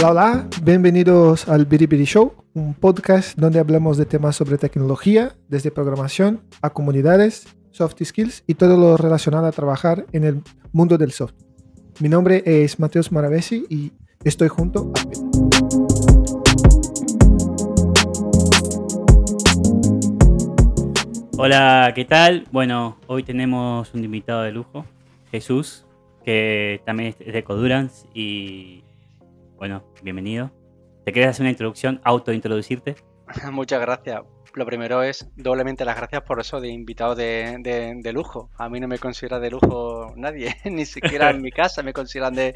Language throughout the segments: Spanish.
Hola, hola, bienvenidos al Biribiri Show, un podcast donde hablamos de temas sobre tecnología, desde programación a comunidades, soft skills y todo lo relacionado a trabajar en el mundo del software. Mi nombre es Mateus Maravesi y estoy junto a. Hola, ¿qué tal? Bueno, hoy tenemos un invitado de lujo, Jesús, que también es de Codurance y bueno, bienvenido. ¿Te quieres hacer una introducción, autointroducirte? Muchas gracias. Lo primero es doblemente las gracias por eso de invitado de, de- lujo. A mí no me considera de lujo nadie, ni siquiera en mi casa me consideran de,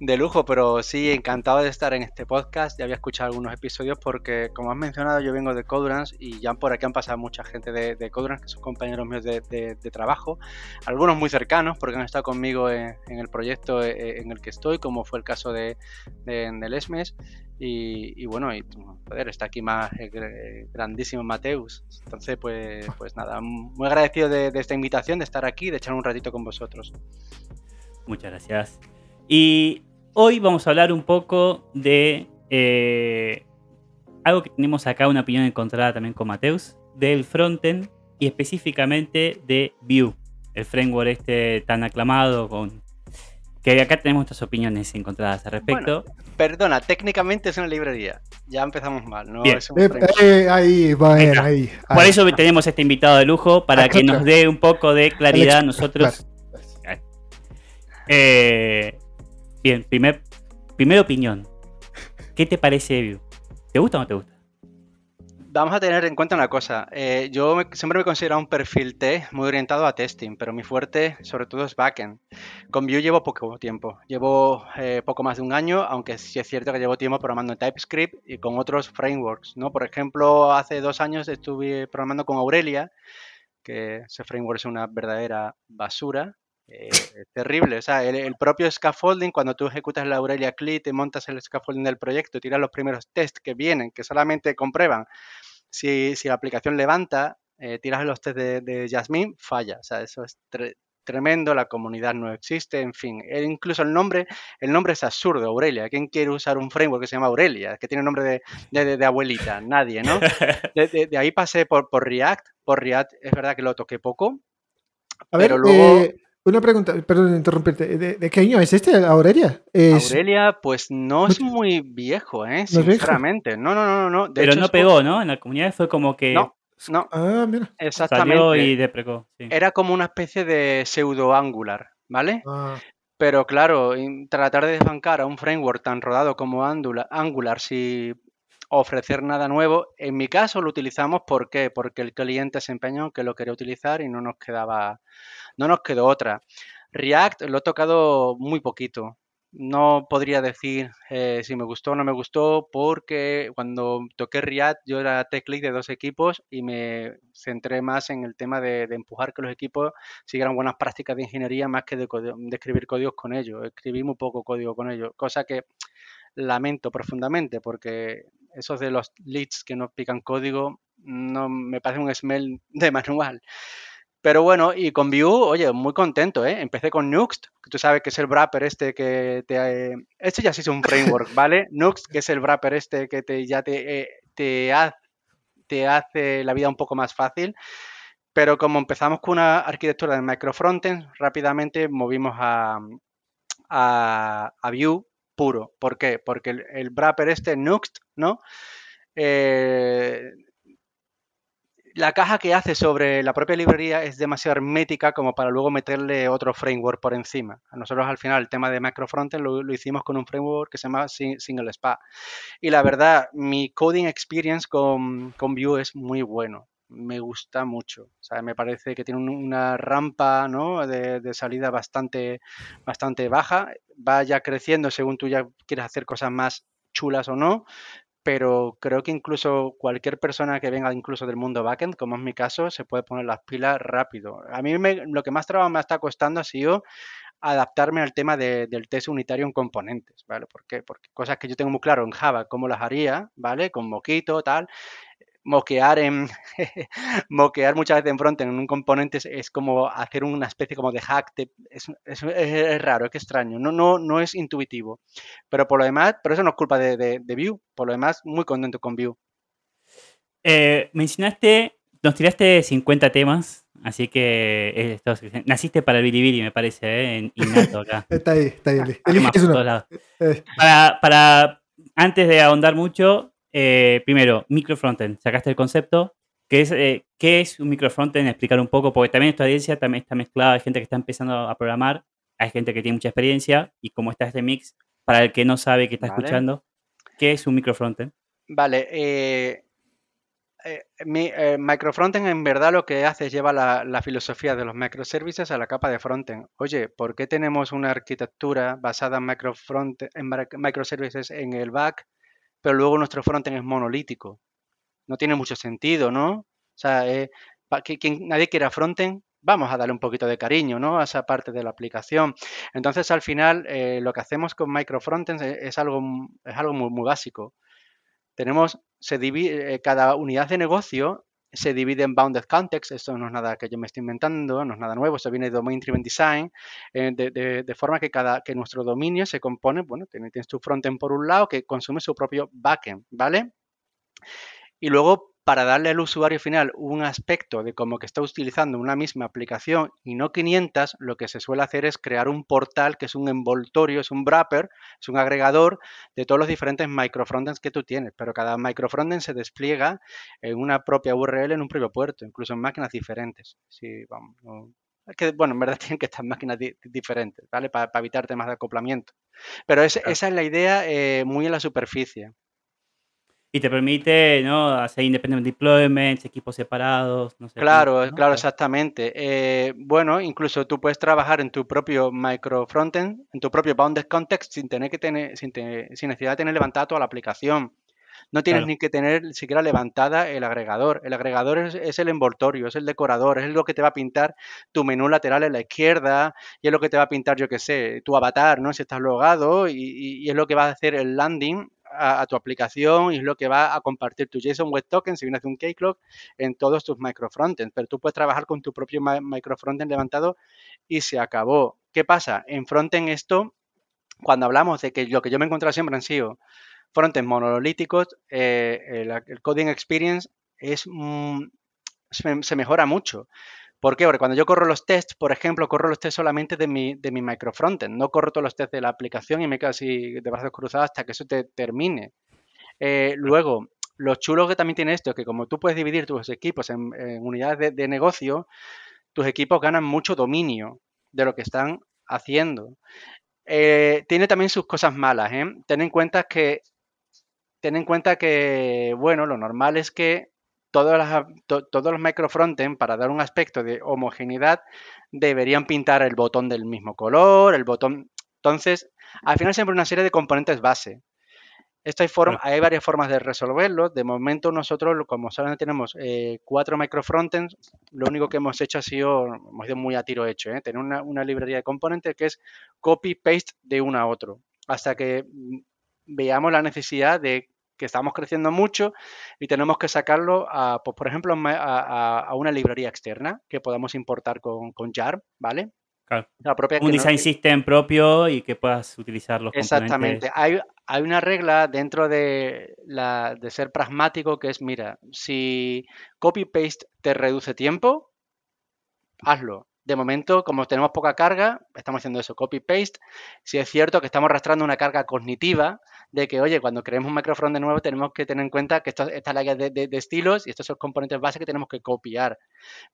de lujo, pero sí, encantado de estar en este podcast. Ya había escuchado algunos episodios porque, como has mencionado, yo vengo de Codurance y ya por aquí han pasado mucha gente de, de Codurance, que son compañeros míos de, trabajo. Algunos muy cercanos porque han estado conmigo en, el proyecto eh, en el que estoy, como fue el caso de, de, del ESMES. Y, bueno, y joder, está aquí más el gr- Mateus. Entonces, pues, pues nada, muy agradecido de, de esta invitación, de estar aquí, de echar un ratito con vosotros. Muchas gracias. Y hoy vamos a hablar un poco de eh, algo que tenemos acá, una opinión encontrada también con Mateus, del frontend y específicamente de Vue, el framework este tan aclamado con que acá tenemos nuestras opiniones encontradas al respecto. Perdona, técnicamente es una librería. Ya empezamos mal, ¿no? Bien. Es un Eh, eh, ahí, bueno, Ahí ahí. Por eso tenemos este invitado de lujo para Ah, que claro. nos dé un poco de claridad a nosotros. Eh, bien, primer, primera opinión. ¿Qué te parece Vue? ¿Te gusta o no te gusta? Vamos a tener en cuenta una cosa. eh, yo siempre me he considerado un perfil T muy orientado a testing, pero mi fuerte sobre todo es backend. Con Vue llevo poco tiempo. Llevo eh, poco más de un año, aunque sí es cierto que llevo tiempo programando en TypeScript y con otros frameworks, ¿no? Por ejemplo, hace dos años estuve programando con Aurelia, que ese framework es una verdadera basura. Eh, es terrible, o sea, el, el propio scaffolding, cuando tú ejecutas la Aurelia CLI, te montas el scaffolding del proyecto, tiras los primeros tests que vienen, que solamente comprueban si, si la aplicación levanta, eh, tiras los test de, de Jasmine, falla. O sea, eso es tre- tremendo, la comunidad no existe, en fin. E incluso el nombre, el nombre es absurdo, Aurelia. ¿Quién quiere usar un framework que se llama Aurelia? Que tiene nombre de, de- de- de abuelita, nadie, ¿no? De, de- de ahí pasé por, por React. Por React es verdad que lo toqué poco. A ver, pero luego- eh, una pregunta, perdón de interrumpirte. ¿De, de qué año es este, Aurelia? Es, Aurelia, pues no ¿No es muy viejo, ¿eh? Sinceramente. No, no, no, no, no. De Pero hecho, no pegó, ¿no? En la comunidad fue como que No, no, Ah, mira. exactamente. salió y deprecó. sí. Era como una especie de pseudo Angular, ¿vale? Ah, Pero claro, tratar de desbancar a un framework tan rodado como Angular, Angular sin ofrecer nada nuevo, en mi caso lo utilizamos ¿por qué? porque el cliente se empeñó que lo quería utilizar y no nos quedaba, no nos quedó otra. React lo he tocado muy poquito. No podría decir eh, si me gustó o no me gustó, porque cuando toqué React yo era tech de dos equipos y me centré más en el tema de, empujar que los equipos siguieran buenas prácticas de ingeniería más que de, de escribir códigos con ellos. Escribí muy poco código con ellos, cosa que lamento profundamente porque esos de los leads que no pican código no me parece un smell de manual. Pero bueno, y con Vue, oye, muy contento, ¿eh? Empecé con Nuxt, que tú sabes que es el wrapper este que te... eh, este ya sí es un framework, ¿vale? Nuxt, que es el wrapper este que te, ya te, eh, te, ha- te hace la vida un poco más fácil. Pero como empezamos con una arquitectura de microfrontend, rápidamente movimos a, a, a Vue puro. ¿Por qué? Porque el, el wrapper este, Nuxt, ¿no? Eh, la caja que hace sobre la propia librería es demasiado hermética como para luego meterle otro framework por encima. Nosotros al final el tema de macrofrontend lo, lo hicimos con un framework que se llama Sing- Single Spa. Y la verdad, mi coding experience con, con Vue es muy bueno. Me gusta mucho. O sea, me parece que tiene un- una rampa ¿no? de, salida bastante, bastante baja. Va ya creciendo según tú ya quieres hacer cosas más chulas o no pero creo que incluso cualquier persona que venga incluso del mundo backend, como es mi caso, se puede poner las pilas rápido. A mí me- lo que más trabajo me está costando ha sido adaptarme al tema de- del test unitario en componentes, ¿vale? ¿Por qué? Porque cosas que yo tengo muy claro en Java, cómo las haría, ¿vale? Con Moquito, tal. Moquear en moquear muchas veces en frontend en un componente es, como hacer una especie como de hack, es, raro, es que extraño, no, no, no es intuitivo. Pero por lo demás, pero eso no es culpa de, de, Vue, por lo demás, muy contento con Vue. Eh, mencionaste, nos tiraste 50 temas, así que naciste para el Bilibili, me parece, ¿eh? en innato acá. está ahí, está ahí. Eh. Para, para, antes de ahondar mucho, eh, primero, micro frontend. Sacaste el concepto. ¿Qué es, eh, ¿Qué es un micro frontend? Explicar un poco, porque también esta audiencia también está mezclada. Hay gente que está empezando a programar, hay gente que tiene mucha experiencia y como está este mix, para el que no sabe que está escuchando, ¿qué es un micro frontend? Vale, eh, mi, micro frontend en verdad lo que hace es lleva la, filosofía de los microservices a la capa de frontend. Oye, ¿por qué tenemos una arquitectura basada en, micro en microservices en el back pero luego nuestro frontend es monolítico. No tiene mucho sentido, ¿no? O sea, eh, que, nadie quiera frontend, vamos a darle un poquito de cariño, ¿no? A esa parte de la aplicación. Entonces, al final, eh, lo que hacemos con micro frontends es, algo, es algo muy, muy básico. Tenemos, se divide, eh, cada unidad de negocio se divide en bounded context, esto no es nada que yo me estoy inventando, no es nada nuevo, esto viene de Domain Driven Design, eh, de, forma que, cada, que nuestro dominio se compone, bueno, tienes, tienes tu frontend por un lado que consume su propio backend, ¿vale? Y luego para darle al usuario final un aspecto de como que está utilizando una misma aplicación y no 500, lo que se suele hacer es crear un portal que es un envoltorio, es un wrapper, es un agregador de todos los diferentes microfrontends que tú tienes, pero cada microfrontend se despliega en una propia URL en un propio puerto, incluso en máquinas diferentes. Sí, vamos, que, bueno, en verdad tienen que estar máquinas diferentes, ¿vale? Para, evitar temas de acoplamiento. Pero esa es la idea eh, muy en la superficie y te permite ¿no? hacer independent deployments, equipos separados. No sé claro, claro, exactamente. Eh, bueno, incluso tú puedes trabajar en tu propio micro frontend, en tu propio bounded context, sin tener que tener, sin, necesidad de tener levantada toda la aplicación. No tienes ni que tener siquiera levantada el agregador. El agregador es, el envoltorio, es el decorador, es lo que te va a pintar tu menú lateral en la izquierda y es lo que te va a pintar, yo qué sé, tu avatar, ¿no? Si estás logado y, y, es lo que va a hacer el landing a, tu aplicación y es lo que va a compartir tu JSON Web Token si vienes de un Keycloak en todos tus microfrontends. Pero tú puedes trabajar con tu propio microfrontend levantado y se acabó. ¿Qué pasa? En frontend esto, cuando hablamos de que lo que yo me he encontrado siempre han sido frontends monolíticos, eh, el, coding experience es, se mejora mucho. ¿Por qué? Porque cuando yo corro los tests, por ejemplo, corro los tests solamente de mi, de mi. No corro todos los tests de la aplicación y me quedo así de brazos cruzados hasta que eso te termine. Eh, luego, lo chulo que también tiene esto es que como tú puedes dividir tus equipos en, unidades de, negocio, tus equipos ganan mucho dominio de lo que están haciendo. Eh, tiene también sus cosas malas. ¿eh? Ten en cuenta que ten en cuenta que, bueno, lo normal es que todos los microfrontend, para dar un aspecto de homogeneidad, deberían pintar el botón del mismo color, el botón... Entonces, al final siempre una serie de componentes base. Esto hay, hay varias formas de resolverlo. De momento nosotros, como solamente tenemos eh, cuatro microfrontends, lo único que hemos hecho ha sido, hemos ido muy a tiro hecho, ¿eh? tener una, una librería de componentes que es copy-paste de uno a otro, hasta que mm, veamos la necesidad de que estamos creciendo mucho y tenemos que sacarlo, a, pues, por ejemplo, a, una librería externa que podamos importar con, con JAR, ¿vale? Claro. un design system propio y que puedas utilizar los Exactamente. Hay, hay, una regla dentro de, la, de ser pragmático que es, mira, si copy-paste te reduce tiempo, hazlo. De momento, como tenemos poca carga, estamos haciendo eso, copy-paste. Si es cierto que estamos arrastrando una carga cognitiva de que, oye, cuando creemos un microfront de nuevo, tenemos que tener en cuenta que esto, esta es la guía de, estilos y estos son componentes base que tenemos que copiar.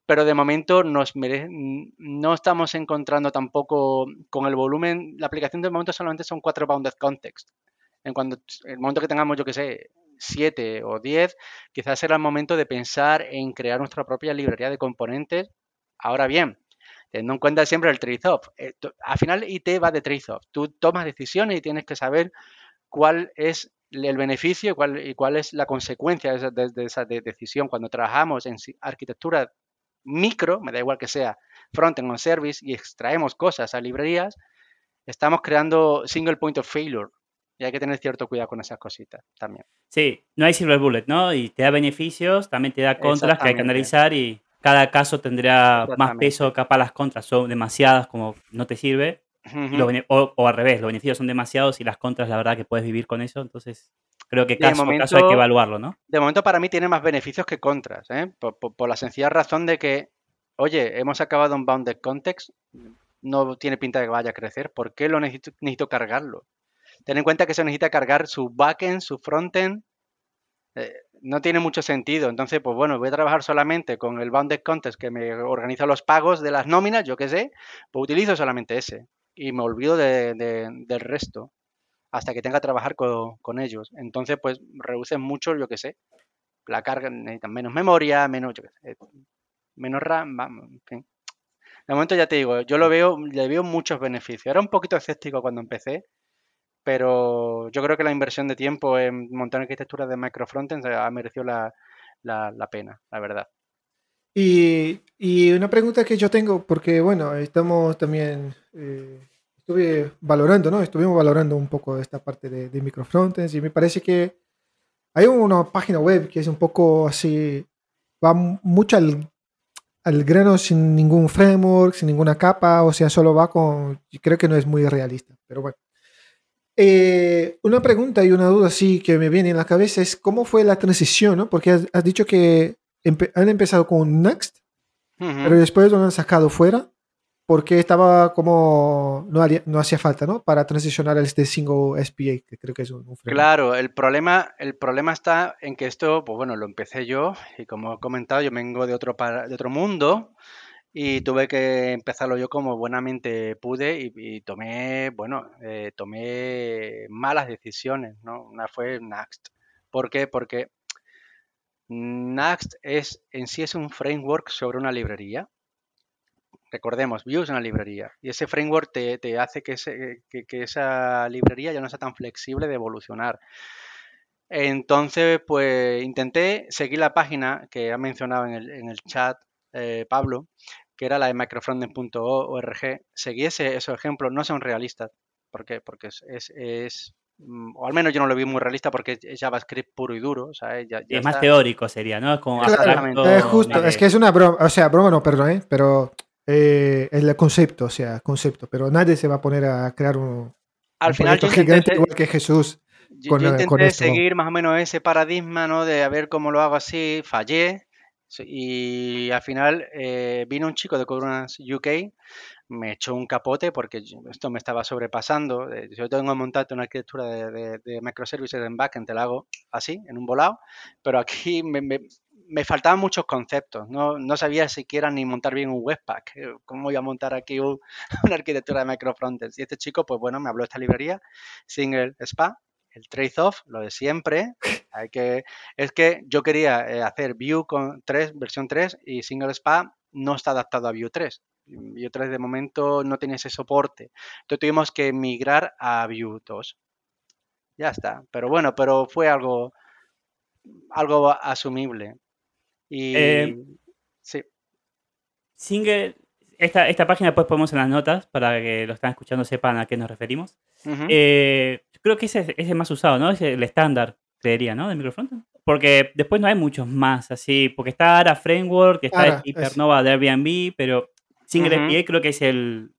Pero de momento nos no estamos encontrando tampoco con el volumen. La aplicación de momento solamente son cuatro bounded context. En cuando el momento que tengamos, yo que sé, siete o diez, quizás será el momento de pensar en crear nuestra propia librería de componentes. Ahora bien, teniendo en cuenta siempre el trade-off. Eh, al final IT va de trade-off. Tú tomas decisiones y tienes que saber cuál es el beneficio cuál, y cuál es la consecuencia de esa, decisión. Cuando trabajamos en arquitectura micro, me da igual que sea front-end o service, y extraemos cosas a librerías, estamos creando single point of failure. Y hay que tener cierto cuidado con esas cositas también. Sí, no hay silver bullet, ¿no? Y te da beneficios, también te da contras que hay que analizar y cada caso tendrá más peso, capaz las contras son demasiadas como no te sirve, o, al revés, los beneficios son demasiados y las contras la verdad que puedes vivir con eso, entonces creo que caso a caso hay que evaluarlo, ¿no? De momento para mí tiene más beneficios que contras, ¿eh? por, la sencilla razón de que, oye, hemos acabado un bounded context, no tiene pinta de que vaya a crecer, ¿por qué lo necesito, necesito cargarlo? Ten en cuenta que se necesita cargar su backend, su frontend, eh, no tiene mucho sentido. Entonces, pues bueno, voy a trabajar solamente con el Bounded Context que me organiza los pagos de las nóminas, yo qué sé, pues utilizo solamente ese y me olvido del resto hasta que tenga que trabajar con, ellos. Entonces, pues reducen mucho, yo qué sé, la carga, necesitan menos memoria, menos, yo qué sé, menos RAM, en fin. De momento ya te digo, yo lo veo, le veo muchos beneficios. Era un poquito escéptico cuando empecé, pero yo creo que la inversión de tiempo en montar arquitecturas de microfrontends ha merecido la, la, pena, la verdad. Y, y, una pregunta que yo tengo, porque bueno, estamos también, eh, estuve valorando, ¿no? Estuvimos valorando un poco esta parte de, de microfrontends y me parece que hay una página web que es un poco así, va mucho al, al grano sin ningún framework, sin ninguna capa, o sea, solo va con, creo que no es muy realista, pero bueno. Eh, una pregunta y una duda sí que me viene en la cabeza es cómo fue la transición, ¿no? Porque has, dicho que han empezado con Next, pero después lo han sacado fuera porque estaba como no, no hacía falta, ¿no? Para transicionar a este single SPA, que creo que es un, Claro, el problema, el problema está en que esto, pues bueno, lo empecé yo y como he comentado, yo vengo de otro, de otro mundo y tuve que empezarlo yo como buenamente pude y, tomé, bueno, eh, tomé malas decisiones, ¿no? Una fue Next. ¿Por qué? Porque Next es, en sí es un framework sobre una librería. Recordemos, Vue es una librería y ese framework te, hace que, que, esa librería ya no sea tan flexible de evolucionar. Entonces, pues intenté seguir la página que ha mencionado en el, en el chat eh, Pablo, que era la de microfrontend.org, seguí esos ejemplos, no son realistas. ¿Por qué? Porque es, mm, o al menos yo no lo vi muy realista porque es JavaScript puro y duro. es más teórico sería, ¿no? Es como Es justo, es que es una broma, o sea, broma no, perdón, ¿eh? pero eh, el concepto, o sea, concepto, pero nadie se va a a a crear un, al final gigante igual que Jesús. Yo, con, intenté seguir más o menos ese paradigma, ¿no? De a ver cómo lo hago así, fallé, y al final eh, vino un chico de Coronas UK, me echó un capote porque esto me estaba sobrepasando. Eh, yo tengo montado una arquitectura de, microservices en backend, te la hago así, en un volado, pero aquí me, faltaban muchos conceptos. No, no, sabía siquiera ni montar bien un webpack. Eh, ¿Cómo voy a montar aquí una arquitectura de microfrontends? Y este chico, pues bueno, me habló de esta librería, Single Spa, el trade-off, lo de siempre. Hay que, es que yo quería eh, hacer Vue con 3, versión 3 y Single Spa no está adaptado a Vue 3. Vue 3 de momento no tiene ese soporte. Entonces tuvimos que migrar a Vue 2. Ya está. Pero bueno, pero fue algo, algo asumible. Y eh, sí. Single, esta, esta página después ponemos en las notas para que lo están escuchando sepan a qué nos referimos. eh, creo que ese es el más usado, ¿no? Es el estándar, creería, ¿no? De microfrontend. Porque después no hay muchos más así, porque está Ara Framework, está Hypernova de Airbnb, pero Single uh creo que es el,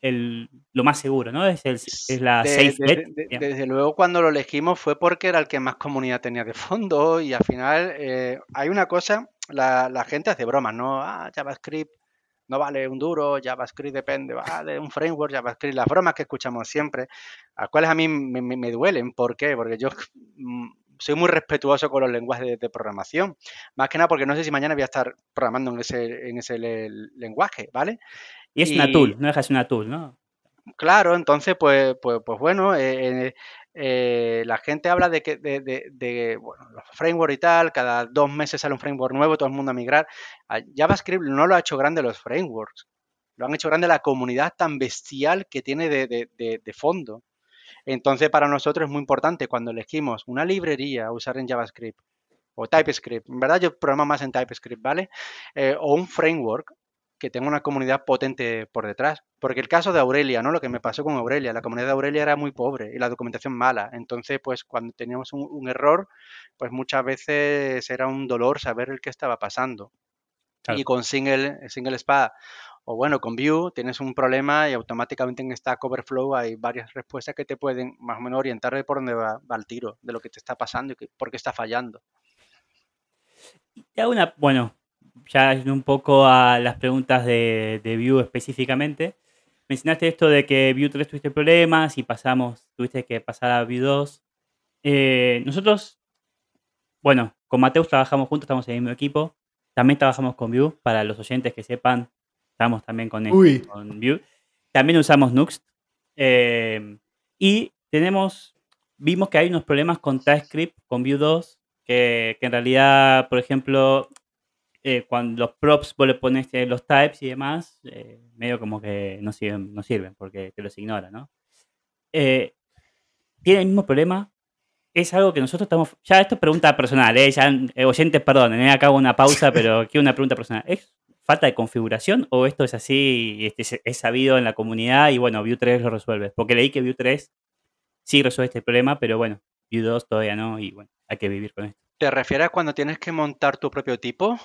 el, lo más seguro, ¿no? Es, el, es la safe bet. desde luego cuando lo elegimos fue porque era el que más comunidad tenía de fondo y al final eh, hay una cosa, la, la, gente hace bromas, ¿no? Ah, JavaScript no vale un duro, JavaScript depende, vale un framework, JavaScript, las bromas que escuchamos siempre, a cuales a mí me, duelen. ¿Por qué? Porque yo mm, soy muy respetuoso con los lenguajes de, programación. Más que nada porque no sé si mañana voy a estar programando en ese, en ese lenguaje, ¿vale? Y es una tool, no dejas una tool, ¿no? Claro, entonces, pues, pues, pues bueno, eh, eh, la gente habla de que de, bueno, los frameworks y tal, cada dos meses sale un framework nuevo, todo el mundo a migrar. JavaScript no lo ha hecho grande los frameworks, lo han hecho grande la comunidad tan bestial que tiene de, fondo. Entonces, para nosotros es muy importante cuando elegimos una librería a usar en JavaScript, o TypeScript, en verdad yo programo más en TypeScript, ¿vale? Eh, o un framework, que tenga una comunidad potente por detrás. Porque el caso de Aurelia, ¿no? Lo que me pasó con Aurelia, la comunidad de Aurelia era muy pobre y la documentación mala. Entonces, pues cuando teníamos un, error, pues muchas veces era un dolor saber el que estaba pasando. Y con Single, Single Spa o bueno, con Vue tienes un problema y automáticamente en Stack Overflow hay varias respuestas que te pueden más o menos orientar de por dónde va, el tiro, de lo que te está pasando y por qué está fallando. Ya una, bueno, ya un poco a las preguntas de, de Vue específicamente. Mencionaste esto de que Vue 3 tuviste problemas y pasamos, tuviste que pasar a Vue 2. Eh, nosotros, bueno, con Mateus trabajamos juntos, estamos en el mismo equipo. También trabajamos con Vue, para los oyentes que sepan, estamos también con, con Vue. También usamos Nuxt. Eh, y tenemos, vimos que hay unos problemas con TypeScript, con Vue 2, que, que en realidad, por ejemplo, eh, cuando los props vos le pones eh, los types y demás, eh, medio como que no sirven, no sirven porque te los ignora, ¿no? tiene el mismo problema. Es algo que nosotros estamos. Ya esto es pregunta personal, ¿eh? Ya, oyentes, perdón, acabo una pausa, pero quiero una pregunta personal. ¿Es falta de configuración o esto es así y este, es sabido en la comunidad y bueno, Vue 3 lo resuelve? Porque leí que Vue 3 sí resuelve este problema, pero bueno, Vue 2 todavía no y bueno, hay que vivir con esto. ¿Te refieres a cuando tienes que montar tu propio tipo?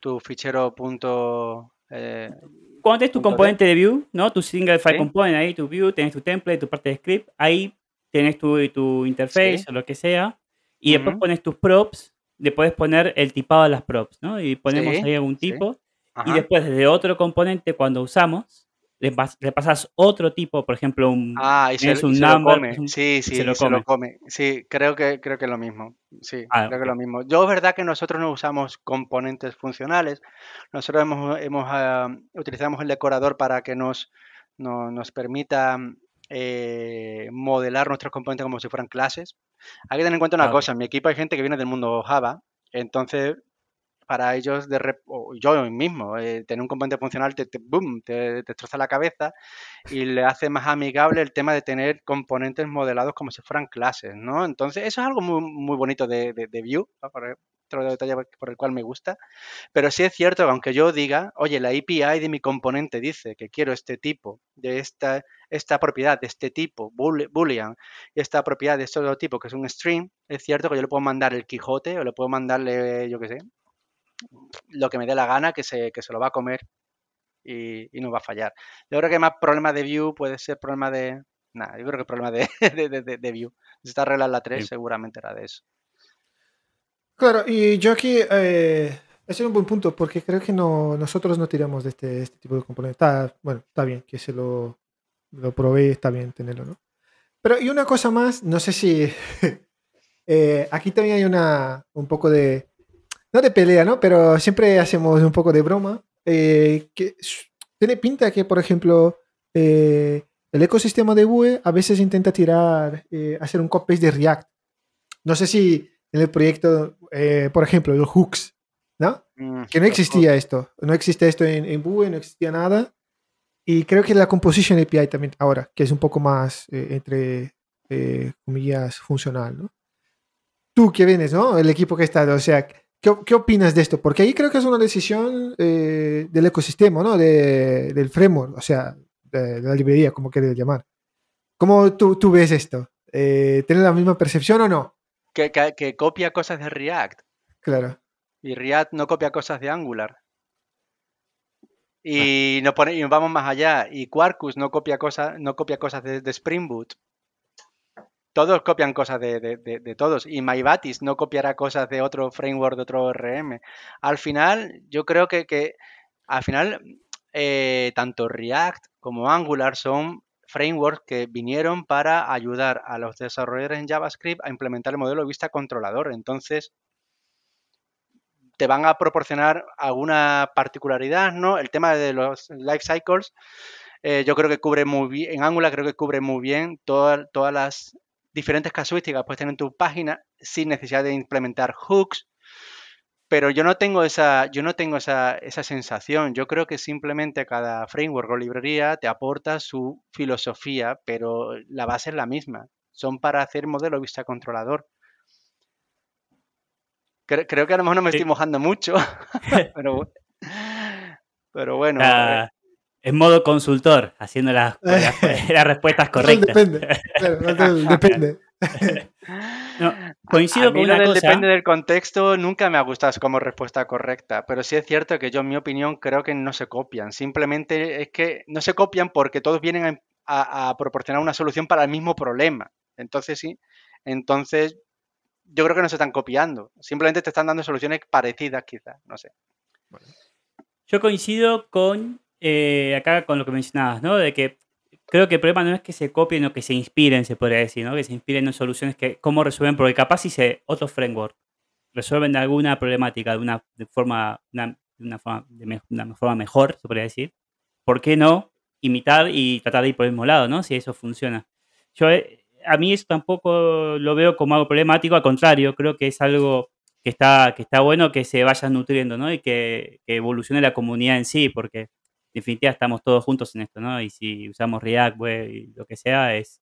Tu fichero punto... Eh, Cuando tienes tu componente de view, ¿no? Tu single file component ahí, tu view, tienes tu template, tu parte de script, ahí tienes tu, tu interface o lo que sea, y después pones tus props, le puedes poner el tipado de las props, ¿no? Y ponemos ahí algún tipo, y después desde otro componente cuando usamos, le, pasas otro tipo, por ejemplo, un, ah, y un number, sí, sí, se lo, come. Sí, creo que, creo que es lo mismo. Sí, ah, creo que es lo mismo. Yo es verdad que nosotros no usamos componentes funcionales. Nosotros hemos, hemos ah, utilizamos el decorador para que nos, nos permita eh, modelar nuestros componentes como si fueran clases. Hay que tener en cuenta una cosa, en mi equipo hay gente que viene del mundo Java, entonces para ellos, de yo mismo, eh, tener un componente funcional te, boom, te, destroza la cabeza y le hace más amigable el tema de tener componentes modelados como si fueran clases, ¿no? Entonces, eso es algo muy, muy bonito de, de, de Vue, otro detalle por el cual me gusta, pero sí es cierto que aunque yo diga, oye, la API de mi componente dice que quiero este tipo, de esta, esta propiedad, de este tipo, boolean, y esta propiedad de este otro tipo, que es un string, es cierto que yo le puedo mandar el Quijote o le puedo mandarle, yo qué sé, lo que me dé la gana, que se, que se lo va a comer y, no va a fallar. Yo creo que más problema de View puede ser problema de... Nada, yo creo que problema de, de, de, View. Si está arreglada la 3, seguramente era de eso. Claro, y yo aquí... Eh, ese es un buen punto, porque creo que no, nosotros no tiramos de este, este tipo de componentes. Está, bueno, está bien que se lo, lo probé, está bien tenerlo, ¿no? Pero y una cosa más, no sé si... Eh, aquí también hay una, un poco de no de pelea, ¿no? Pero siempre hacemos un poco de broma. Eh, que tiene pinta que, por ejemplo, eh, el ecosistema de Vue a veces intenta tirar, eh, hacer un copy-paste de React. No sé si en el proyecto, por ejemplo, el hooks, ¿no? Mm, que no existía esto. No existe esto en, en Vue, no existía nada. Y creo que la Composition API también ahora, que es un poco más, entre comillas, funcional, ¿no? Tú que vienes, ¿no? El equipo que está, o sea, ¿Qué, opinas de esto? Porque ahí creo que es una decisión eh, del ecosistema, ¿no? De, del framework, o sea, de, la librería, como quieres llamar. ¿Cómo tú, tú ves esto? Eh, ¿Tienes la misma percepción o no? Que, que, copia cosas de React. Claro. Y React no copia cosas de Angular. Y, nos pone, y vamos más allá. Y Quarkus no copia cosas, no copia cosas de, de Spring Boot todos copian cosas de, todos y MyBatis no copiará cosas de otro framework, de otro RM. Al final, yo creo que, al final, eh, tanto React como Angular son frameworks que vinieron para ayudar a los desarrolladores en JavaScript a implementar el modelo de vista controlador. Entonces, te van a proporcionar alguna particularidad, ¿no? El tema de los life cycles, eh, yo creo que cubre muy bien, en Angular creo que cubre muy bien todas las diferentes casuísticas puedes tener en tu página sin necesidad de implementar hooks. Pero yo no tengo esa, yo no tengo esa, esa sensación. Yo creo que simplemente cada framework o librería te aporta su filosofía, pero la base es la misma. Son para hacer modelo vista controlador. Creo, que a lo mejor no me estoy mojando mucho, pero Pero bueno. Ah, eh, en modo consultor, haciendo las, las- las respuestas correctas. Depende. Claro, no, depende. No, coincido a mí con lo una del cosa. depende del contexto nunca me ha gustado como respuesta correcta, pero sí es cierto que yo, en mi opinión, creo que no se copian. Simplemente es que no se copian porque todos vienen a, a- a proporcionar una solución para el mismo problema. Entonces sí, entonces yo creo que no se están copiando. Simplemente te están dando soluciones parecidas, quizás, no sé. Yo coincido con eh, acá con lo que mencionabas, ¿no? De que creo que el problema no es que se copien o que se inspiren, se podría decir, ¿no? Que se inspiren en soluciones que cómo resuelven, porque capaz si se otros framework resuelven alguna problemática de una de forma, una, de una forma, de me- una forma mejor, se podría decir. ¿Por qué no imitar y tratar de ir por el mismo lado, ¿no? Si eso funciona. Yo eh, a mí eso tampoco lo veo como algo problemático, al contrario, creo que es algo que está, que está bueno que se vaya nutriendo, ¿no? Y que, que evolucione la comunidad en sí, porque definitiva estamos todos juntos en esto, ¿no? Y si usamos React, web y lo que sea, es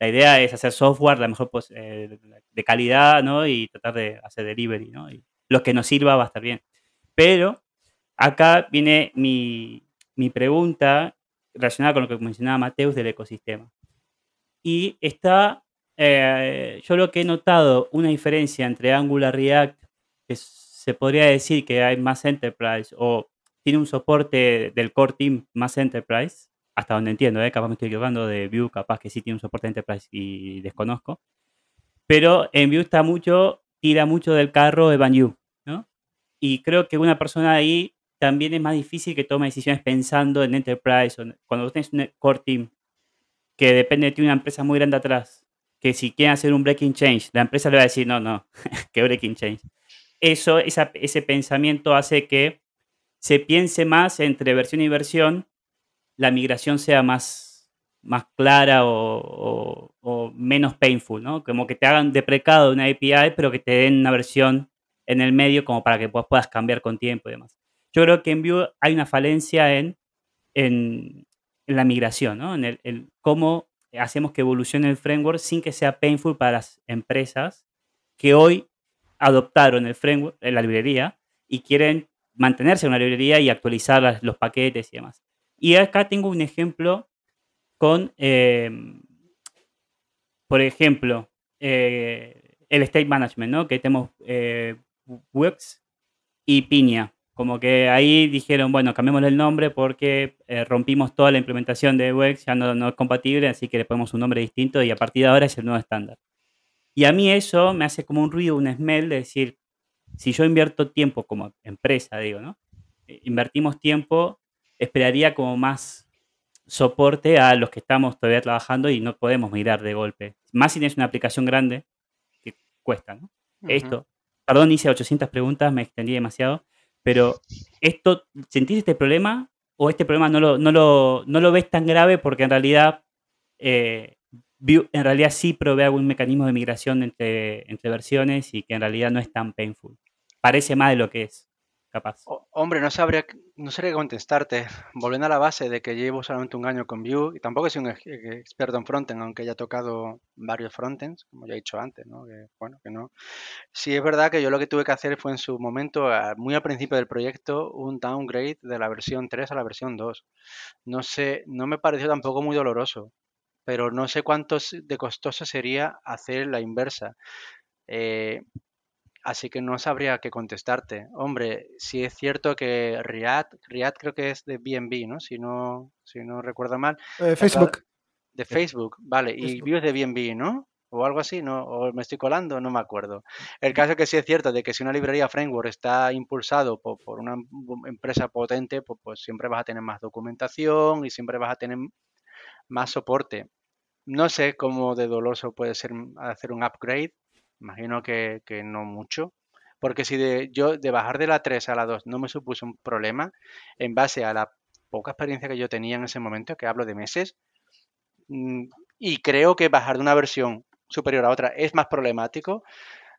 la idea es hacer software la mejor eh, de calidad, ¿no? Y tratar de hacer delivery, ¿no? Y lo que nos sirva va a estar bien. Pero acá viene mi, mi pregunta relacionada con lo que mencionaba Mateus del ecosistema. Y está, eh, yo lo que he notado, una diferencia entre Angular React, que se podría decir que hay más enterprise o tiene un soporte del core team más enterprise, hasta donde entiendo, ¿eh? capaz me estoy equivocando de Vue, capaz que sí tiene un soporte enterprise y desconozco. Pero en Vue está mucho, tira mucho del carro de Banyu, ¿no? Y creo que una persona ahí también es más difícil que tome decisiones pensando en enterprise. o cuando tenés un core team que depende de una empresa muy grande atrás, que si quieren hacer un breaking change, la empresa le va a decir, no, no, que breaking change. Eso, esa- ese pensamiento hace que se piense más entre versión y versión, la migración sea más, más clara o, menos painful, ¿no? Como que te hagan deprecado una API, pero que te den una versión en el medio como para que puedas cambiar con tiempo y demás. Yo creo que en Vue hay una falencia en, en, la migración, ¿no? En el, el cómo hacemos que evolucione el framework sin que sea painful para las empresas que hoy adoptaron el framework, la librería, y quieren mantenerse en una librería y actualizar las- los paquetes y demás. Y acá tengo un ejemplo con, eh, por ejemplo, eh, el state management, ¿no? Que tenemos eh, Wix y Piña. Como que ahí dijeron, bueno, cambiémosle el nombre porque eh, rompimos toda la implementación de Wix, ya no, no es compatible, así que le ponemos un nombre distinto y a partir de ahora es el nuevo estándar. Y a mí eso me hace como un ruido, un smell de decir, si yo invierto tiempo como empresa, digo, ¿no? Eh, Invertimos tiempo, esperaría como más soporte a los que estamos todavía trabajando y no podemos mirar de golpe. Más si tienes una aplicación grande que cuesta, ¿no? Esto, perdón, hice 800 preguntas, me extendí demasiado, pero esto, ¿sentís este problema o este problema no lo, no lo, no lo ves tan grave porque en realidad, eh, en realidad sí provee algún mecanismo de migración entre, entre versiones y que en realidad no es tan painful? Parece más de lo que es, capaz. Hombre, no sabría, no sabría contestarte. Volviendo a la base de que llevo solamente un año con Vue y tampoco soy un eh, experto en frontend, aunque haya tocado varios frontends, como ya he dicho antes, ¿no? Que, bueno, que no. Sí, es verdad que yo lo que tuve que hacer fue en su momento, muy al principio del proyecto, un downgrade de la versión 3 a la versión 2. No sé, no me pareció tampoco muy doloroso, pero no sé cuánto de costoso sería hacer la inversa. Eh, Así que no sabría qué contestarte. Hombre, sí es cierto que React, React creo que es de BNB, ¿no? Si no, si no recuerdo mal. Eh, Facebook. de Facebook, vale. Y Facebook. Es de BNB, ¿no? O algo así, ¿no? O me estoy colando, no me acuerdo. El caso es que sí es cierto de que si una librería framework está impulsado po- por, una em- empresa potente, pues, pues siempre vas a tener más documentación y siempre vas a tener más soporte. No sé cómo de doloso puede ser hacer un upgrade. Imagino que, que no mucho. Porque si de, yo de bajar de la 3 a la 2 no me supuso un problema, en base a la poca experiencia que yo tenía en ese momento, que hablo de meses, mm, y creo que bajar de una versión superior a otra es más problemático,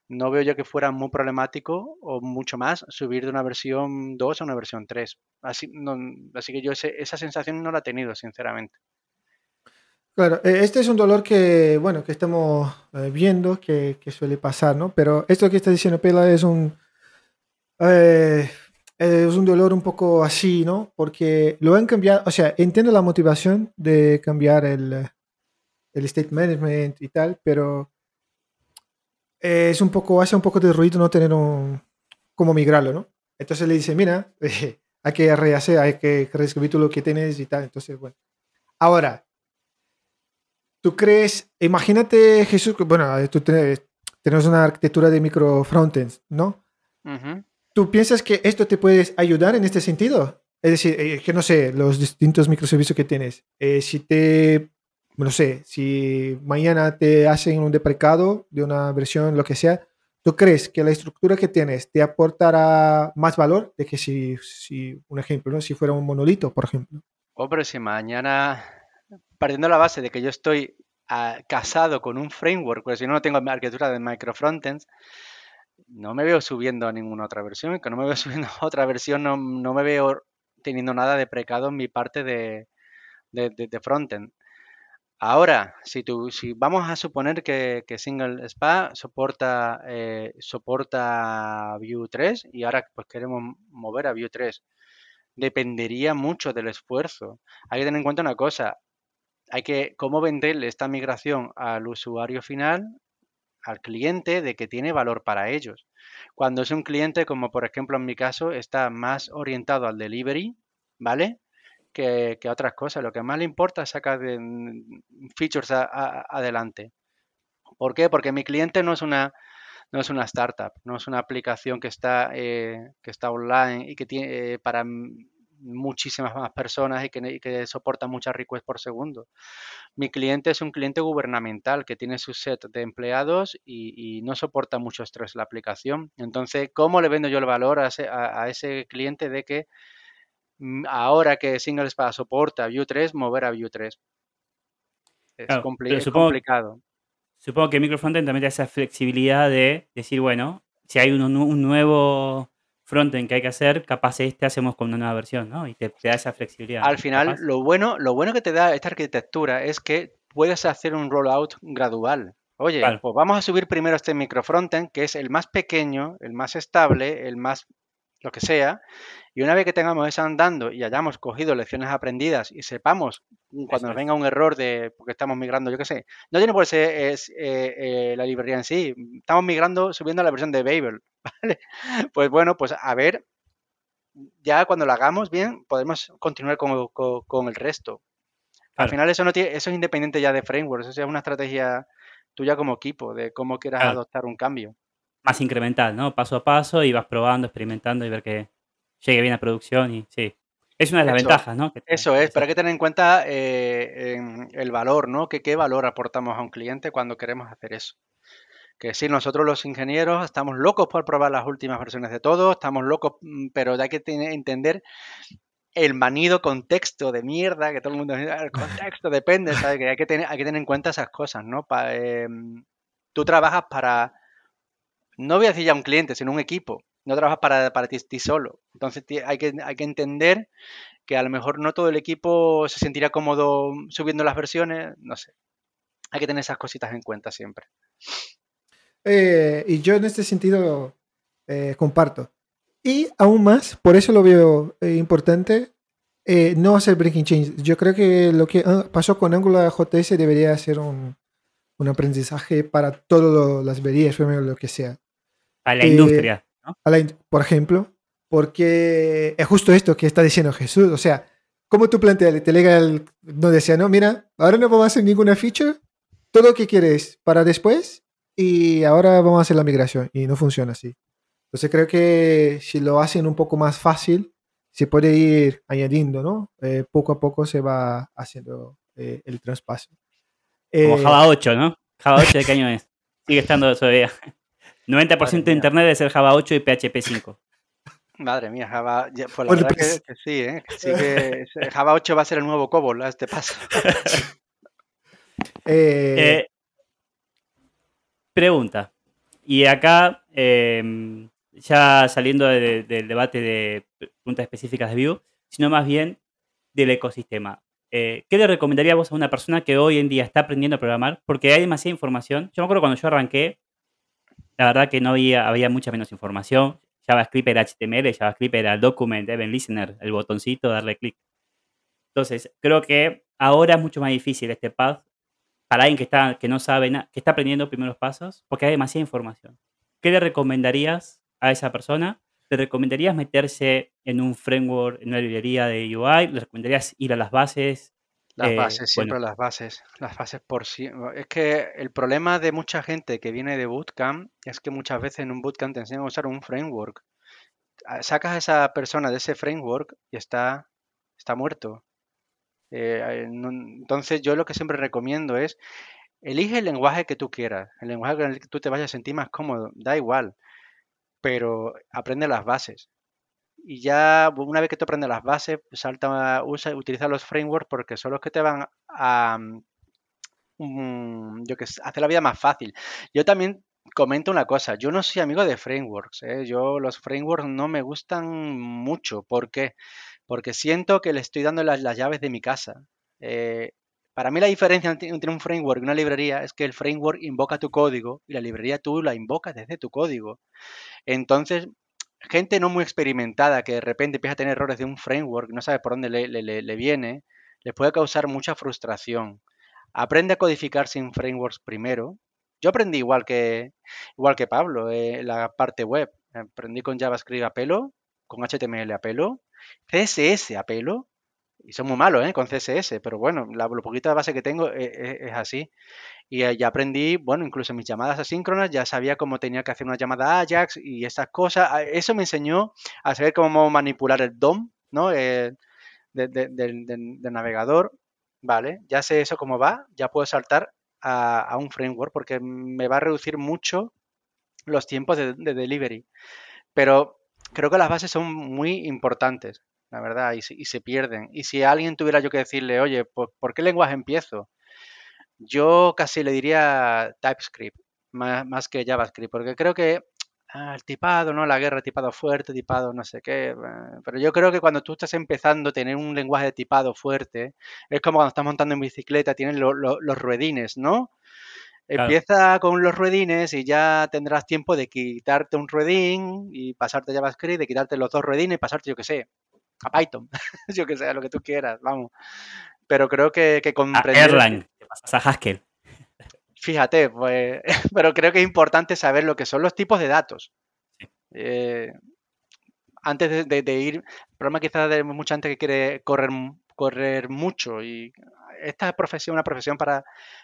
no veo yo que fuera muy problemático o mucho más subir de una versión 2 a una versión 3. Así, no- así que yo ese- esa sensación no la he tenido, sinceramente. Claro, eh, este es un dolor que, bueno, que estamos eh, viendo que, que suele pasar, ¿no? Pero esto que está diciendo Pela es un... eh, es un dolor un poco así, ¿no? Porque lo han cambiado, o sea, entiendo la motivación de cambiar el, el state management y tal, pero es un poco, hace un poco de ruido no tener un, como migrarlo, ¿no? Entonces le dice, mira, hay que rehacer, hay que reescribir todo lo que tienes y tal. Entonces, bueno. Ahora, ¿tú crees, imagínate Jesús, bueno, tú tenemos una arquitectura de micro frontends, ¿no? ¿Tú piensas que esto te puede ayudar en este sentido? Es decir, eh, que no sé, los distintos microservicios que tienes. Eh, si te, no sé, si mañana te hacen un deprecado de una versión, lo que sea, ¿tú crees que la estructura que tienes te aportará más valor de que si, si un ejemplo, ¿no? si fuera un monolito, por ejemplo? Hombre, si mañana, partiendo de la base de que yo estoy ah, casado con un framework, pues si no, no tengo arquitectura de microfrontends, no me veo subiendo a ninguna otra versión, que no me veo subiendo a otra versión, no, me veo teniendo nada de precado en mi parte de, de, frontend. Ahora, si, tú, si vamos a suponer que, Single SPA soporta, eh, soporta Vue 3 y ahora pues queremos mover a Vue 3, dependería mucho del esfuerzo. Hay que tener en cuenta una cosa, hay que cómo venderle esta migración al usuario final al cliente de que tiene valor para ellos. Cuando es un cliente, como por ejemplo en mi caso, está más orientado al delivery, ¿vale? Que, a otras cosas. Lo que más le importa es sacar de, features adelante. ¿Por qué? Porque mi cliente no es una no es una startup, no es una aplicación que está, eh, que está online y que tiene eh, para muchísimas más personas y que, soporta muchas requests por segundo. Mi cliente es un cliente gubernamental que tiene su set de empleados y, no soporta mucho estrés la aplicación. Entonces, ¿cómo le vendo yo el valor a ese, cliente de que mm, ahora que Single Spa soporta Vue 3, mover a Vue 3? Es, complicado. Supongo que Microfrontend también da esa flexibilidad de decir, bueno, si hay un nuevo frontend que hay que hacer, capaz este hacemos con una nueva versión, ¿no? Y te, da esa flexibilidad. Al final, lo bueno, lo bueno que te da esta arquitectura es que puedes hacer un rollout gradual. Oye, pues vamos a subir primero este micro frontend, que es el más pequeño, el más estable, el más lo que sea, y una vez que tengamos eso andando y hayamos cogido lecciones aprendidas y sepamos cuando nos venga un error de porque estamos migrando, yo qué sé, no tiene por qué ser es, eh, eh, la librería en sí, estamos migrando subiendo a la versión de Babel, ¿vale? Pues bueno, pues a ver, ya cuando lo hagamos bien, podemos continuar con, el resto. Al final eso no tiene, eso es independiente ya de frameworks, eso es una estrategia tuya como equipo, de cómo quieras adoptar un cambio más incremental, ¿no? Paso a paso y vas probando, experimentando y ver que llegue bien a producción y sí. Es una de las ventajas, ¿no? eso es, pero hay que tener en cuenta eh, el valor, ¿no? Que qué valor aportamos a un cliente cuando queremos hacer eso. Que sí, nosotros los ingenieros estamos locos por probar las últimas versiones de todo, estamos locos, mm, pero hay que entender el manido contexto de mierda, que todo el mundo el contexto depende, ¿sabes? Que hay que tener, hay que tener en cuenta esas cosas, ¿no? Em, tú trabajas para no voy a decir ya un cliente, sino un equipo. No trabajas para, para ti, solo. Entonces hay que, hay que entender que a lo mejor no todo el equipo se sentirá cómodo subiendo las versiones, no sé. Hay que tener esas cositas en cuenta siempre. Eh, y yo en este sentido eh, comparto. Y aún más, por eso lo veo eh, importante, no hacer breaking change. Yo creo que lo que ah, pasó con Angular JS debería ser un, un aprendizaje para todas las verías, lo que sea. A la industria, ¿no? por ejemplo, porque es justo esto que está diciendo Jesús. O sea, ¿cómo tú planteas? Te lega el. No decía, no, mira, ahora no vamos a hacer ninguna feature, todo lo que quieres para después y ahora vamos a hacer la migración. Y no funciona así. Entonces creo que si lo hacen un poco más fácil, se puede ir añadiendo, ¿no? Eh, poco a poco se va haciendo eh, el traspaso. Como eh, Java 8, ¿no? Java 8 de qué año es. Sigue estando todavía. 90% de internet debe ser Java 8 y PHP 5. Madre mía, Java. Pues la verdad pues que, sí, ¿eh? sí que Java 8 va a ser el nuevo COBOL a este paso. Eh, eh, pregunta. Y acá, em, ya saliendo del debate de preguntas específicas de Vue, sino más bien del ecosistema. ¿Qué le recomendaría vos a una persona que hoy en día está aprendiendo a programar? Porque hay demasiada información. Yo me acuerdo cuando yo arranqué, la verdad que no había, había mucha menos información. JavaScript era HTML, JavaScript era Document, Event Listener, el botoncito, darle clic. Entonces, creo que ahora es mucho más difícil este path para alguien que, está, que no sabe nada, que está aprendiendo primeros pasos, porque hay demasiada información. ¿Qué le recomendarías a esa persona? ¿Le recomendarías meterse en un framework, en una librería de UI? ¿Le recomendarías ir a las bases? Las Eh, bases, siempre bueno. las bases. Las bases por sí. Es que el problema de mucha gente que viene de bootcamp es que muchas veces en un bootcamp te enseñan a usar un framework. Ah, Sacas a esa persona de ese framework y está, está muerto. Eh, entonces yo lo que siempre recomiendo es elige el lenguaje que tú quieras, el lenguaje con el que tú te vayas a sentir más cómodo, da igual, pero aprende las bases. Y ya una vez que tú aprendes las bases, salta, usa, utiliza los frameworks porque son los que te van a, mm, yo que sé, hacer la vida más fácil. Yo también comento una cosa, yo no soy amigo de frameworks, ¿eh? Yo los frameworks no me gustan mucho. ¿Por qué? Porque siento que le estoy dando las, las llaves de mi casa. Eh, para mí la diferencia entre un framework y una librería es que el framework invoca tu código y la librería tú la invocas desde tu código. Entonces, gente no muy experimentada que de repente empieza a tener errores de un framework, no sabe por dónde le, le- le- viene, le puede causar mucha frustración. Aprende a codificar sin frameworks primero. Yo aprendí igual que, igual que Pablo, eh, la parte web. Aprendí con JavaScript a pelo, con HTML a pelo, CSS a pelo, y son muy malos ¿eh? con CSS, pero bueno, la, lo poquito de base que tengo es, es- es así. Y eh, ya aprendí, bueno, incluso mis llamadas asíncronas, ya sabía cómo tenía que hacer una llamada a Ajax y esas cosas. Ah, Eso me enseñó a saber cómo manipular el DOM, ¿no? Eh, de- de- del, navegador. Vale, ya sé eso cómo va, ya puedo saltar a, un framework porque me va a reducir mucho los tiempos de delivery. Pero creo que las bases son muy importantes, la verdad, y se, y se pierden. Y si alguien tuviera yo que decirle, oye, ¿por, por qué lenguaje empiezo? Yo casi le diría TypeScript, más, más que JavaScript, porque creo que ah, el tipado, ¿no? La guerra, tipado fuerte, tipado no sé qué. eh, Pero yo creo que cuando tú estás empezando a tener un lenguaje de tipado fuerte, es como cuando estás montando en bicicleta, tienes lo- lo- los ruedines, ¿no? Claro. Empieza con los ruedines y ya tendrás tiempo de quitarte un ruedín y pasarte JavaScript, de quitarte los dos ruedines y pasarte, yo qué sé, a Python, yo que sé, a lo que tú quieras, vamos. Pero creo que, que A comprender... Erlang, te pasas a Haskell. Fíjate, pues, pero creo que es importante saber lo que son los tipos de datos. Eh, antes de, de- de ir, el problema quizás de mucha gente que quiere correr, correr mucho y esta profesión es una profesión para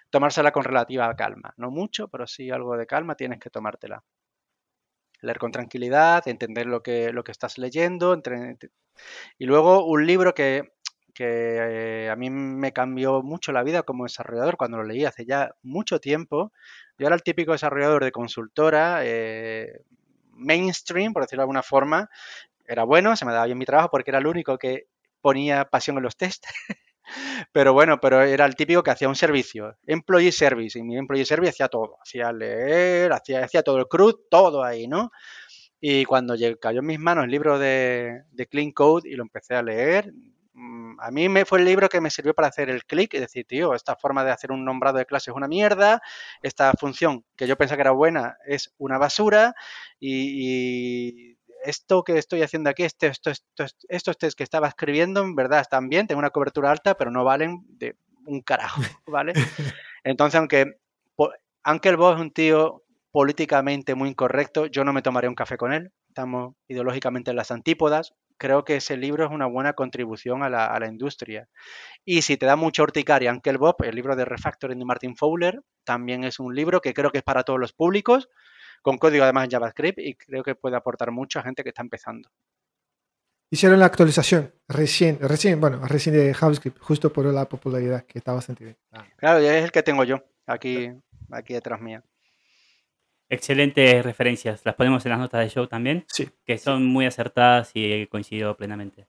tomársela con relativa calma. No mucho, pero sí algo de calma tienes que tomártela. Leer con tranquilidad, entender lo que, lo que estás leyendo. y luego un libro que, que eh, a mí me cambió mucho la vida como desarrollador cuando lo leí hace ya mucho tiempo. Yo era el típico desarrollador de consultora, eh, mainstream, por decirlo de alguna forma. Era bueno, se me daba bien mi trabajo porque era el único que ponía pasión en los test. Pero bueno, pero era el típico que hacía un servicio, employee service, y mi employee service hacía todo, hacía leer, hacía, hacía todo el CRUD, todo ahí, ¿no? Y cuando cayó en mis manos el libro de, de Clean Code y lo empecé a leer, mm, a mí me fue el libro que me sirvió para hacer el clic y decir, tío, esta forma de hacer un nombrado de clase es una mierda, esta función que yo pensaba que era buena es una basura y esto que estoy haciendo aquí, este, esto, esto, esto- estos test que estaba escribiendo, en verdad están bien, tengo una cobertura alta, pero no valen de un carajo, ¿vale? Entonces, aunque po- Uncle Bob es un tío políticamente muy incorrecto, yo no me tomaré un café con él, estamos ideológicamente en las antípodas, creo que ese libro es una buena contribución a la, a la industria. Y si te da mucha urticaria Uncle Bob, el libro de Refactoring de Martin Fowler, también es un libro que creo que es para todos los públicos, con código además en JavaScript, y creo que puede aportar mucho a gente que está empezando. Hicieron la actualización recién, recién, bueno, recién de JavaScript, justo por la popularidad que está bastante bien. Claro, es el que tengo yo, aquí, aquí detrás mía. Excelentes referencias. Las ponemos en las notas de show también, Sí. que son muy acertadas y coincido plenamente.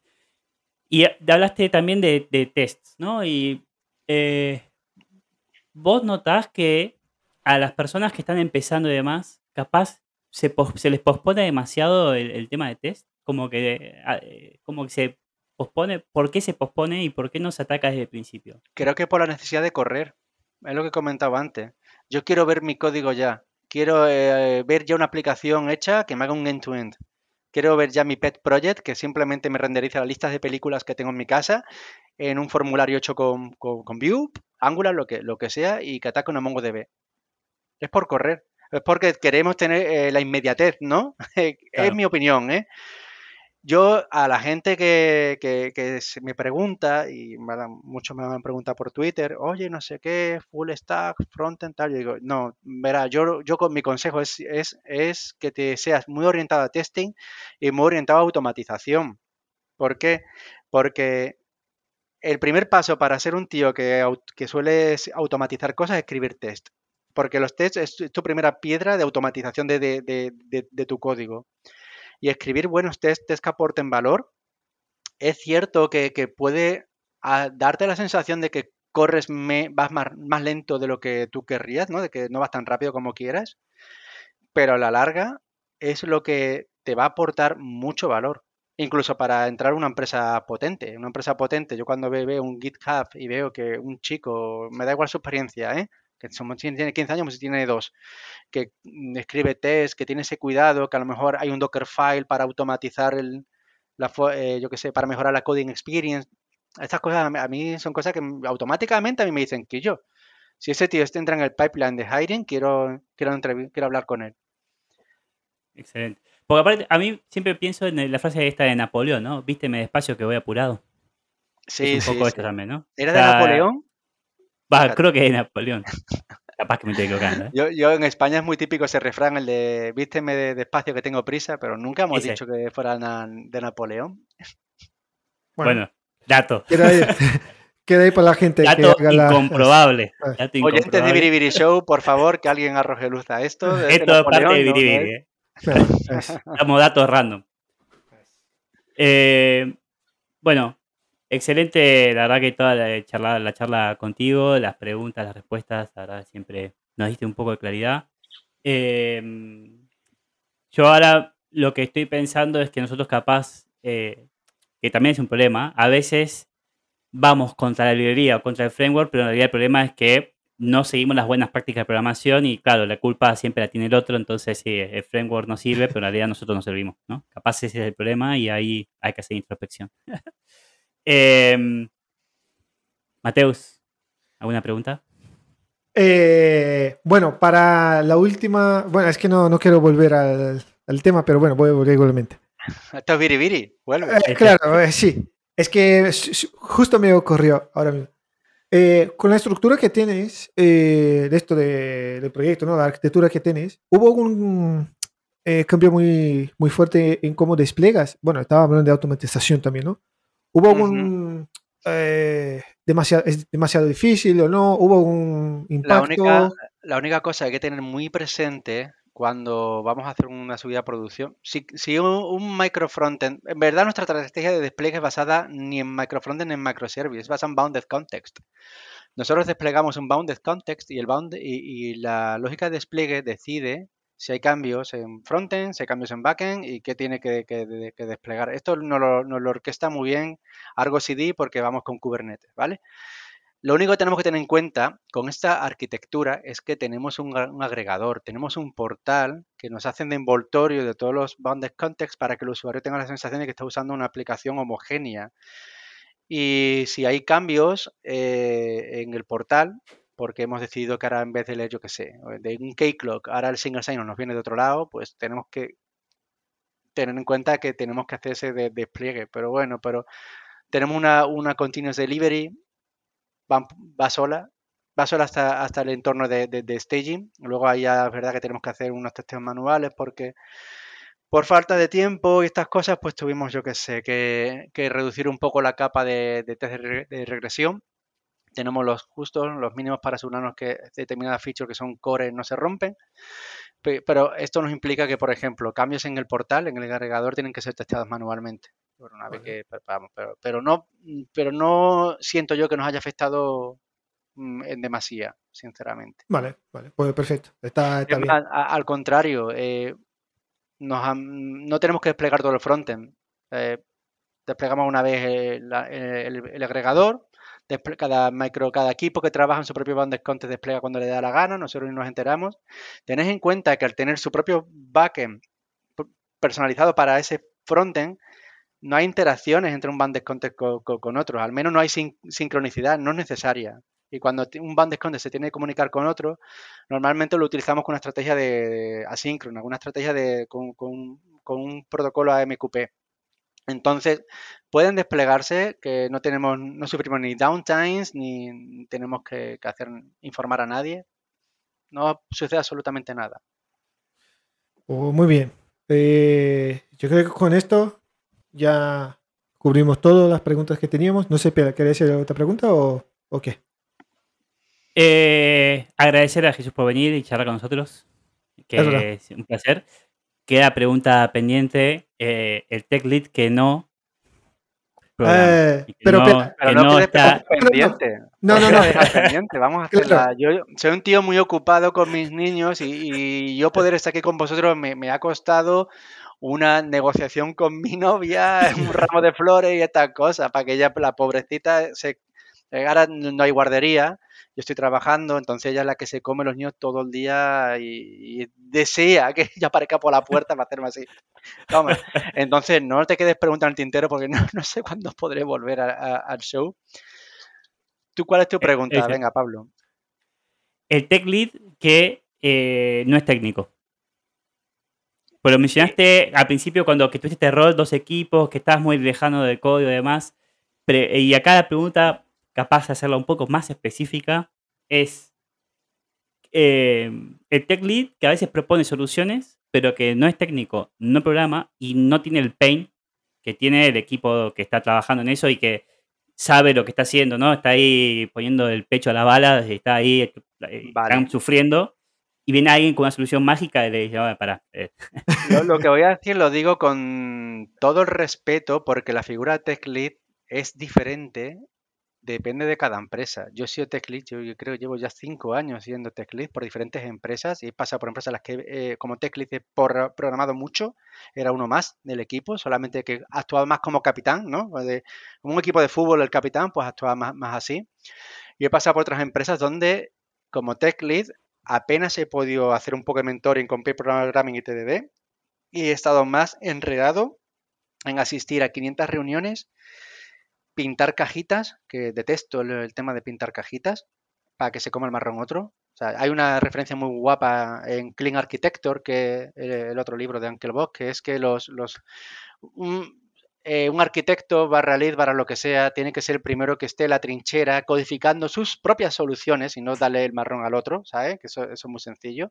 Y hablaste también de, de tests, ¿no? Y eh, vos notás que a las personas que están empezando y demás, capaz se, les pospone demasiado el, tema de test, como que, eh, como que se pospone, ¿por qué se pospone y por qué no se ataca desde el principio? Creo que por la necesidad de correr. Es lo que comentaba antes. Yo quiero ver mi código ya. Quiero eh, ver ya una aplicación hecha que me haga un end-to-end. Quiero ver ya mi pet project, que simplemente me renderiza las listas de películas que tengo en mi casa en un formulario hecho con, con, Vue, Angular, lo que, lo que sea, y que ataque una MongoDB. Es por correr. Es porque queremos tener eh, la inmediatez, ¿no? es mi opinión, ¿eh? Yo a la gente que, que, me pregunta, y muchos me han preguntado por Twitter, oye, no sé qué, full stack, frontend, tal, yo digo, no, verá, yo, yo con mi consejo es, es, es que te seas muy orientado a testing y muy orientado a automatización. ¿Por qué? Porque el primer paso para ser un tío que, que suele automatizar cosas es escribir test. Porque los tests es tu primera piedra de automatización de, tu código y escribir buenos test, que aporten valor, es cierto que, puede ah, darte la sensación de que corres, vas más, lento de lo que tú querrías, ¿no? De que no vas tan rápido como quieras, pero a la larga es lo que te va a aportar mucho valor. Incluso para entrar a una empresa potente. Una empresa potente, yo cuando veo un GitHub y veo que un chico, me da igual su experiencia, ¿eh? Que tiene 15 años, pues si tiene dos, que escribe test, que tiene ese cuidado, que a lo mejor hay un Dockerfile para automatizar el, la, eh, yo que sé, para mejorar la coding experience. Estas cosas a mí son cosas que automáticamente a mí me dicen que yo, si ese tío entra en el pipeline de hiring, quiero, quiero, quiero hablar con él. Excelente. Porque aparte, a mí siempre pienso en la frase esta de Napoleón, ¿no? Vísteme despacio que voy apurado. Sí, un poco esto también, ¿no? ¿Era de Napoleón? Va, creo que es Napoleón. Capaz que me estoy equivocando. ¿eh? Yo, en España es muy típico ese refrán, el de vísteme despacio que tengo prisa, pero nunca hemos dicho que fuera de Napoleón. Bueno, dato. Queda ahí, para la gente. Dato incomprobable. Dato Oyentes de Biribiri Show, por favor, que alguien arroje luz a esto. esto es parte de Biribiri. ¿eh? Damos datos random. Eh, bueno, Excelente, la verdad que toda la charla, la charla contigo, las preguntas, las respuestas, la verdad siempre nos diste un poco de claridad. Em, yo ahora lo que estoy pensando es que nosotros capaz, eh, que también es un problema, a veces vamos contra la librería o contra el framework, pero en realidad el problema es que no seguimos las buenas prácticas de programación y claro, la culpa siempre la tiene el otro, entonces sí, el framework no sirve, pero en realidad nosotros no servimos, ¿no? Capaz ese es el problema y ahí hay que hacer introspección. Eh, Mateus, ¿alguna pregunta? Eh, bueno, para la última, bueno, es que no, no quiero volver al, tema, pero bueno, voy a volver igualmente. Esto es viribiri, vuelve. Eh, claro, eh, sí. Es que justo me ocurrió ahora mismo. con la estructura que tienes de esto de, del proyecto, ¿no? la arquitectura que tienes, hubo un cambio muy, muy fuerte en cómo desplegas. Bueno, estaba hablando de automatización también, ¿no? ¿Hubo un... Eh, demasiado, ¿Es demasiado difícil o no? ¿Hubo un impacto? La única, la única cosa que hay que tener muy presente cuando vamos a hacer una subida a producción, si, si un, micro frontend, en verdad nuestra estrategia de despliegue es basada ni en micro frontend ni en microservice, es basada en bounded context. Nosotros desplegamos un bounded context y, el bound, y, y la lógica de despliegue decide si hay cambios en frontend, si hay cambios en backend y qué tiene que, desplegar. Esto nos lo, orquesta muy bien Argo CD porque vamos con Kubernetes, ¿vale? Lo único que tenemos que tener en cuenta con esta arquitectura es que tenemos un, agregador, tenemos un portal que nos hacen de envoltorio de todos los bounded contexts para que el usuario tenga la sensación de que está usando una aplicación homogénea. Y si hay cambios eh, en el portal, porque hemos decidido que ahora en vez de leer, yo qué sé, de un K-Clock, ahora el single sign nos viene de otro lado, pues tenemos que tener en cuenta que tenemos que hacer ese despliegue. Pero bueno, pero tenemos una, una continuous delivery, va, sola, va sola hasta, hasta el entorno de, staging. Luego ahí ya es verdad que tenemos que hacer unos testeos manuales porque por falta de tiempo y estas cosas, pues tuvimos, yo qué sé, que, reducir un poco la capa de, de test de regresión tenemos los justos, los mínimos para asegurarnos que determinadas features que son core no se rompen. Pero esto nos implica que, por ejemplo, cambios en el portal, en el agregador, tienen que ser testeados manualmente. una vez que, pero, no, pero no siento yo que nos haya afectado mm, en demasía, sinceramente. Vale, vale, pues perfecto. Está, bien. al contrario, eh, no tenemos que desplegar todo el frontend. Eh, desplegamos una vez el, agregador, cada micro, cada equipo que trabaja en su propio bounded context despliega cuando le da la gana, nosotros nos enteramos. Tened en cuenta que al tener su propio backend, personalizado para ese frontend, no hay interacciones entre un band context con, con, otros, al menos no hay sincronicidad, no es necesaria. Y cuando un band context se tiene que comunicar con otro, normalmente lo utilizamos con una estrategia de, asíncrona, una estrategia de, con, con, un protocolo AMQP. Entonces, pueden desplegarse que no tenemos, no sufrimos ni downtimes, ni tenemos que, hacer informar a nadie. No sucede absolutamente nada. Oh, muy bien. Eh, yo creo que con esto ya cubrimos todas las preguntas que teníamos. No sé, ¿querés hacer otra pregunta o, qué? Eh, agradecer a Jesús por venir y charlar con nosotros, que es, un placer. Queda pregunta pendiente, eh, el tech lead que no eh, pero, no, está pendiente. No, no, no. Vamos a hacerla. Yo soy un tío muy ocupado con mis niños y, yo poder estar aquí con vosotros me, me, ha costado una negociación con mi novia, un ramo de flores y estas cosas, para que ella, la pobrecita, se, ahora no hay guardería, yo estoy trabajando, entonces ella es la que se come los niños todo el día y, desea que ella aparezca por la puerta para hacerme así. Toma. Entonces, no te quedes preguntando el tintero porque no, no sé cuándo podré volver al show. ¿Tú cuál es tu eh, pregunta? Venga, Pablo. El tech lead que eh, no es técnico. Pues lo mencionaste al principio cuando que tuviste este rol, dos equipos, que estabas muy lejano del código y demás. y acá la pregunta, capaz de hacerla un poco más específica, es eh, el tech lead que a veces propone soluciones, pero que no es técnico, no programa y no tiene el pain que tiene el equipo que está trabajando en eso y que sabe lo que está haciendo, ¿no? Está ahí poniendo el pecho a la bala, está ahí, eh, están sufriendo y viene alguien con una solución mágica y le dice, para. Eh". Lo, que voy a decir lo digo con todo el respeto porque la figura tech lead es diferente, depende de cada empresa. Yo he sido tech lead, yo, creo que llevo ya cinco años siendo tech lead por diferentes empresas y he pasado por empresas las que eh, como tech lead he programado mucho, era uno más del equipo, solamente que actuaba más como capitán, ¿no? como un equipo de fútbol el capitán, pues actuaba más, más así. Y he pasado por otras empresas donde como tech lead apenas he podido hacer un poco de mentoring con Paper Programming y TDD y he estado más enredado en asistir a 500 reuniones, pintar cajitas, que detesto el, tema de pintar cajitas, para que se coma el marrón otro. hay una referencia muy guapa en Clean Architecture, que el otro libro de Uncle Bob, que es que los, los eh, un arquitecto barra lead, barra lo que sea, tiene que ser el primero que esté en la trinchera codificando sus propias soluciones y no darle el marrón al otro, ¿sabes? Que eso, es muy sencillo.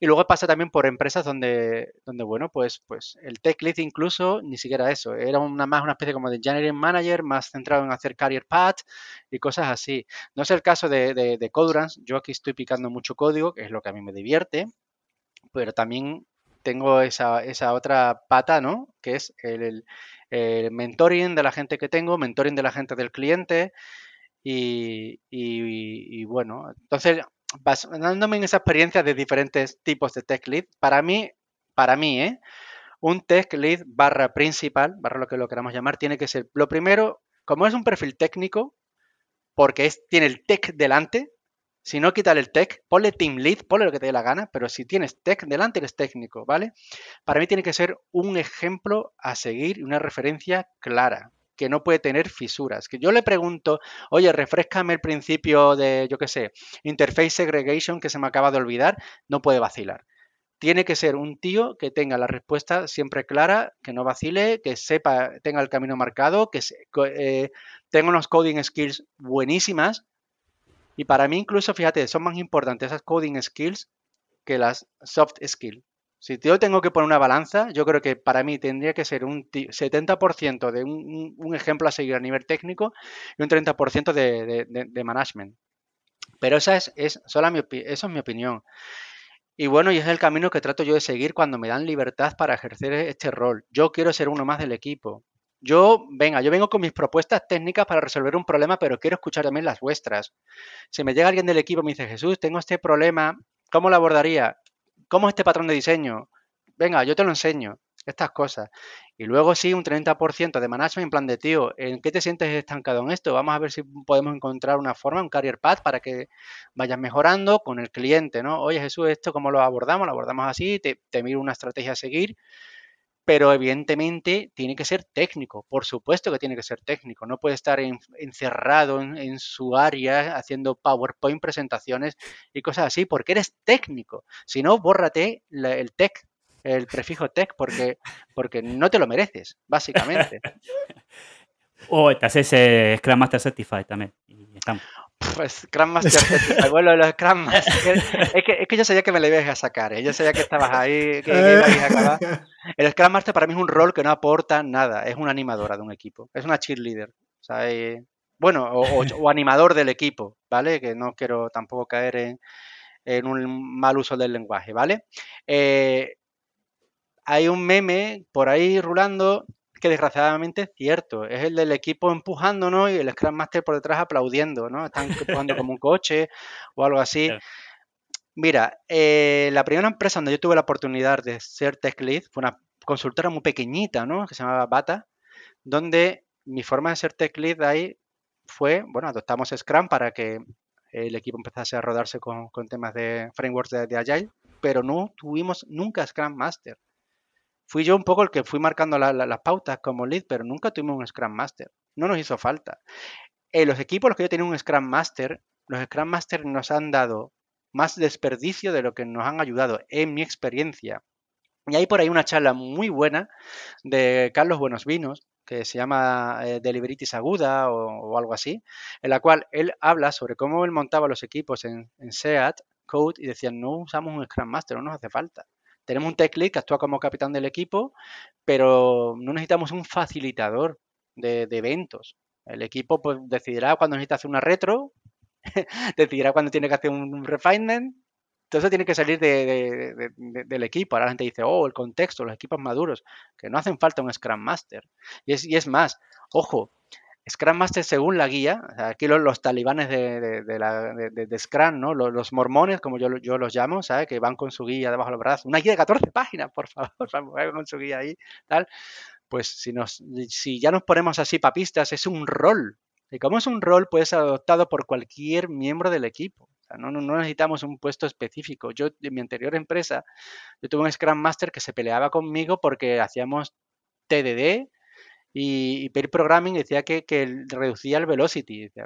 Y luego pasa también por empresas donde, donde bueno, pues, pues el tech lead incluso ni siquiera eso, era una, más una especie como de engineering manager, más centrado en hacer career path y cosas así. No es el caso de, de, Codurance, yo aquí estoy picando mucho código, que es lo que a mí me divierte, pero también tengo esa, esa otra pata, ¿no? Que es el mentoring de la gente que tengo, mentoring de la gente del cliente y, bueno, entonces basándome en esa experiencia de diferentes tipos de tech lead, para mí, para mí, ¿eh? un tech lead barra principal, barra lo que lo queramos llamar, tiene que ser, lo primero, como es un perfil técnico, porque es, tiene el tech delante, si no, quítale el tech, ponle team lead, ponle lo que te dé la gana, pero si tienes tech delante, eres técnico, ¿vale? Para mí tiene que ser un ejemplo a seguir una referencia clara, que no puede tener fisuras. Que yo le pregunto, oye, refrescame el principio de, yo qué sé, interface segregation que se me acaba de olvidar, no puede vacilar. Tiene que ser un tío que tenga la respuesta siempre clara, que no vacile, que sepa, tenga el camino marcado, que eh, tenga unos coding skills buenísimas y para mí incluso, fíjate, son más importantes esas coding skills que las soft skills. Si yo tengo que poner una balanza, yo creo que para mí tendría que ser un 70% de un, ejemplo a seguir a nivel técnico y un 30% de, de, management. Pero esa es, es, mi, eso es mi opinión. Y bueno, y es el camino que trato yo de seguir cuando me dan libertad para ejercer este rol. Yo quiero ser uno más del equipo. Yo, venga, yo vengo con mis propuestas técnicas para resolver un problema, pero quiero escuchar también las vuestras. Si me llega alguien del equipo y me dice, Jesús, tengo este problema, ¿cómo lo abordaría? ¿Cómo es este patrón de diseño? Venga, yo te lo enseño, estas cosas. Y luego sí, un 30% de management en plan de, tío, ¿en qué te sientes estancado en esto? Vamos a ver si podemos encontrar una forma, un career path para que vayas mejorando con el cliente, ¿no? Oye, Jesús, ¿esto cómo lo abordamos? Lo abordamos así, te, te miro una estrategia a seguir pero evidentemente tiene que ser técnico, por supuesto que tiene que ser técnico, no puede estar encerrado en, su área haciendo PowerPoint presentaciones y cosas así, porque eres técnico. Si no, bórrate el tech, el prefijo tech, porque, porque no te lo mereces, básicamente. o te haces eh, Scrum Master Certified también. Y estamos. Pues Scrum Master, bueno, de los Scrum Master. Es que, es que yo sabía que me lo ibas a sacar, ¿eh? yo sabía que estabas ahí. El Scrum Master para mí es un rol que no aporta nada, es una animadora de un equipo, es una cheerleader. O sea, eh, bueno, o, animador del equipo, ¿vale? Que no quiero tampoco caer en, en un mal uso del lenguaje, ¿vale? Eh, hay un meme por ahí rulando que desgraciadamente es cierto. Es el del equipo empujándonos y el Scrum Master por detrás aplaudiendo, ¿no? Están empujando como un coche o algo así. Mira, eh, la primera empresa donde yo tuve la oportunidad de ser tech lead fue una consultora muy pequeñita, ¿no? Que se llamaba Bata, donde mi forma de ser tech lead ahí fue, bueno, adoptamos Scrum para que el equipo empezase a rodarse con, temas de frameworks de, de, Agile, pero no tuvimos nunca Scrum Master fui yo un poco el que fui marcando las pautas como lead, pero nunca tuvimos un Scrum Master. No nos hizo falta. En los equipos los que yo tenía un Scrum Master, los Scrum Master nos han dado más desperdicio de lo que nos han ayudado, en mi experiencia. Y hay por ahí una charla muy buena de Carlos Buenos Vinos, que se llama eh, Deliberitis Aguda o, algo así, en la cual él habla sobre cómo él montaba los equipos en, en SEAT, Code, y decía, no usamos un Scrum Master, no nos hace falta. Tenemos un tech lead que actúa como capitán del equipo, pero no necesitamos un facilitador de, eventos. El equipo pues, decidirá cuando necesita hacer una retro, decidirá cuando tiene que hacer un refinement. Todo eso tiene que salir del equipo. Ahora la gente dice, oh, el contexto, los equipos maduros, que no hacen falta un Scrum Master. Y es, y es más, ojo, Scrum Master según la guía, aquí los, talibanes de, de, Scrum, ¿no? Los, mormones, como yo, los llamo. Que van con su guía debajo del brazo. Una guía de 14 páginas, por favor, con su guía ahí, tal. Pues si, nos, si ya nos ponemos así papistas, es un rol. Y como es un rol, puede ser adoptado por cualquier miembro del equipo. no, no, necesitamos un puesto específico. Yo, en mi anterior empresa, yo tuve un Scrum Master que se peleaba conmigo porque hacíamos TDD, y, y Programming decía que, reducía el velocity. ya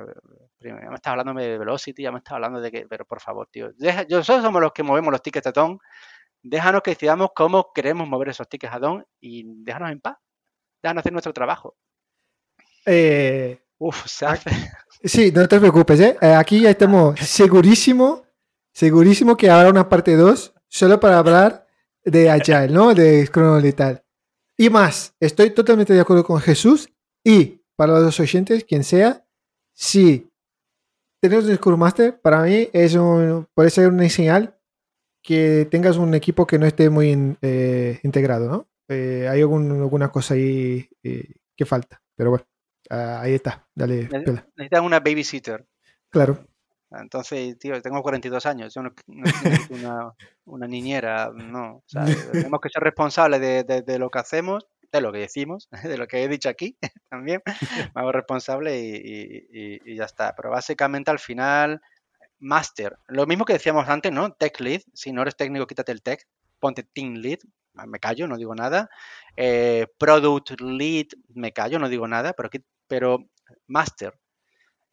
me estás hablando de velocity, ya me estás hablando de que, pero por favor, tío, nosotros somos los que movemos los tickets de TON. Déjanos que decidamos cómo queremos mover esos tickets a TON y déjanos en paz. Déjanos hacer nuestro trabajo. Eh, Uf, Sí, no te preocupes, ¿eh? ¿eh? Aquí ya estamos segurísimo, segurísimo que habrá una parte 2 solo para hablar de Agile, ¿no? De Scrum Letal. Y más, estoy totalmente de acuerdo con Jesús y para los oyentes, quien sea, si tenemos un Scrum Master, para mí es un, puede ser una señal que tengas un equipo que no esté muy eh, integrado, ¿no? Eh, hay alguna cosa ahí eh, que falta, pero bueno, ah, ahí está, dale. Necesitas una babysitter. Claro. Entonces, tío, tengo 42 años, yo no, una, una, niñera, no. Tenemos que ser responsables de, lo que hacemos, de lo que decimos, de lo que he dicho aquí también. Me hago responsable y, ya está. Pero básicamente al final, master. Lo mismo que decíamos antes, ¿no? Tech lead. Si no eres técnico, quítate el tech. Ponte team lead. Me callo, no digo nada. Eh, product lead, me callo, no digo nada. Pero, pero master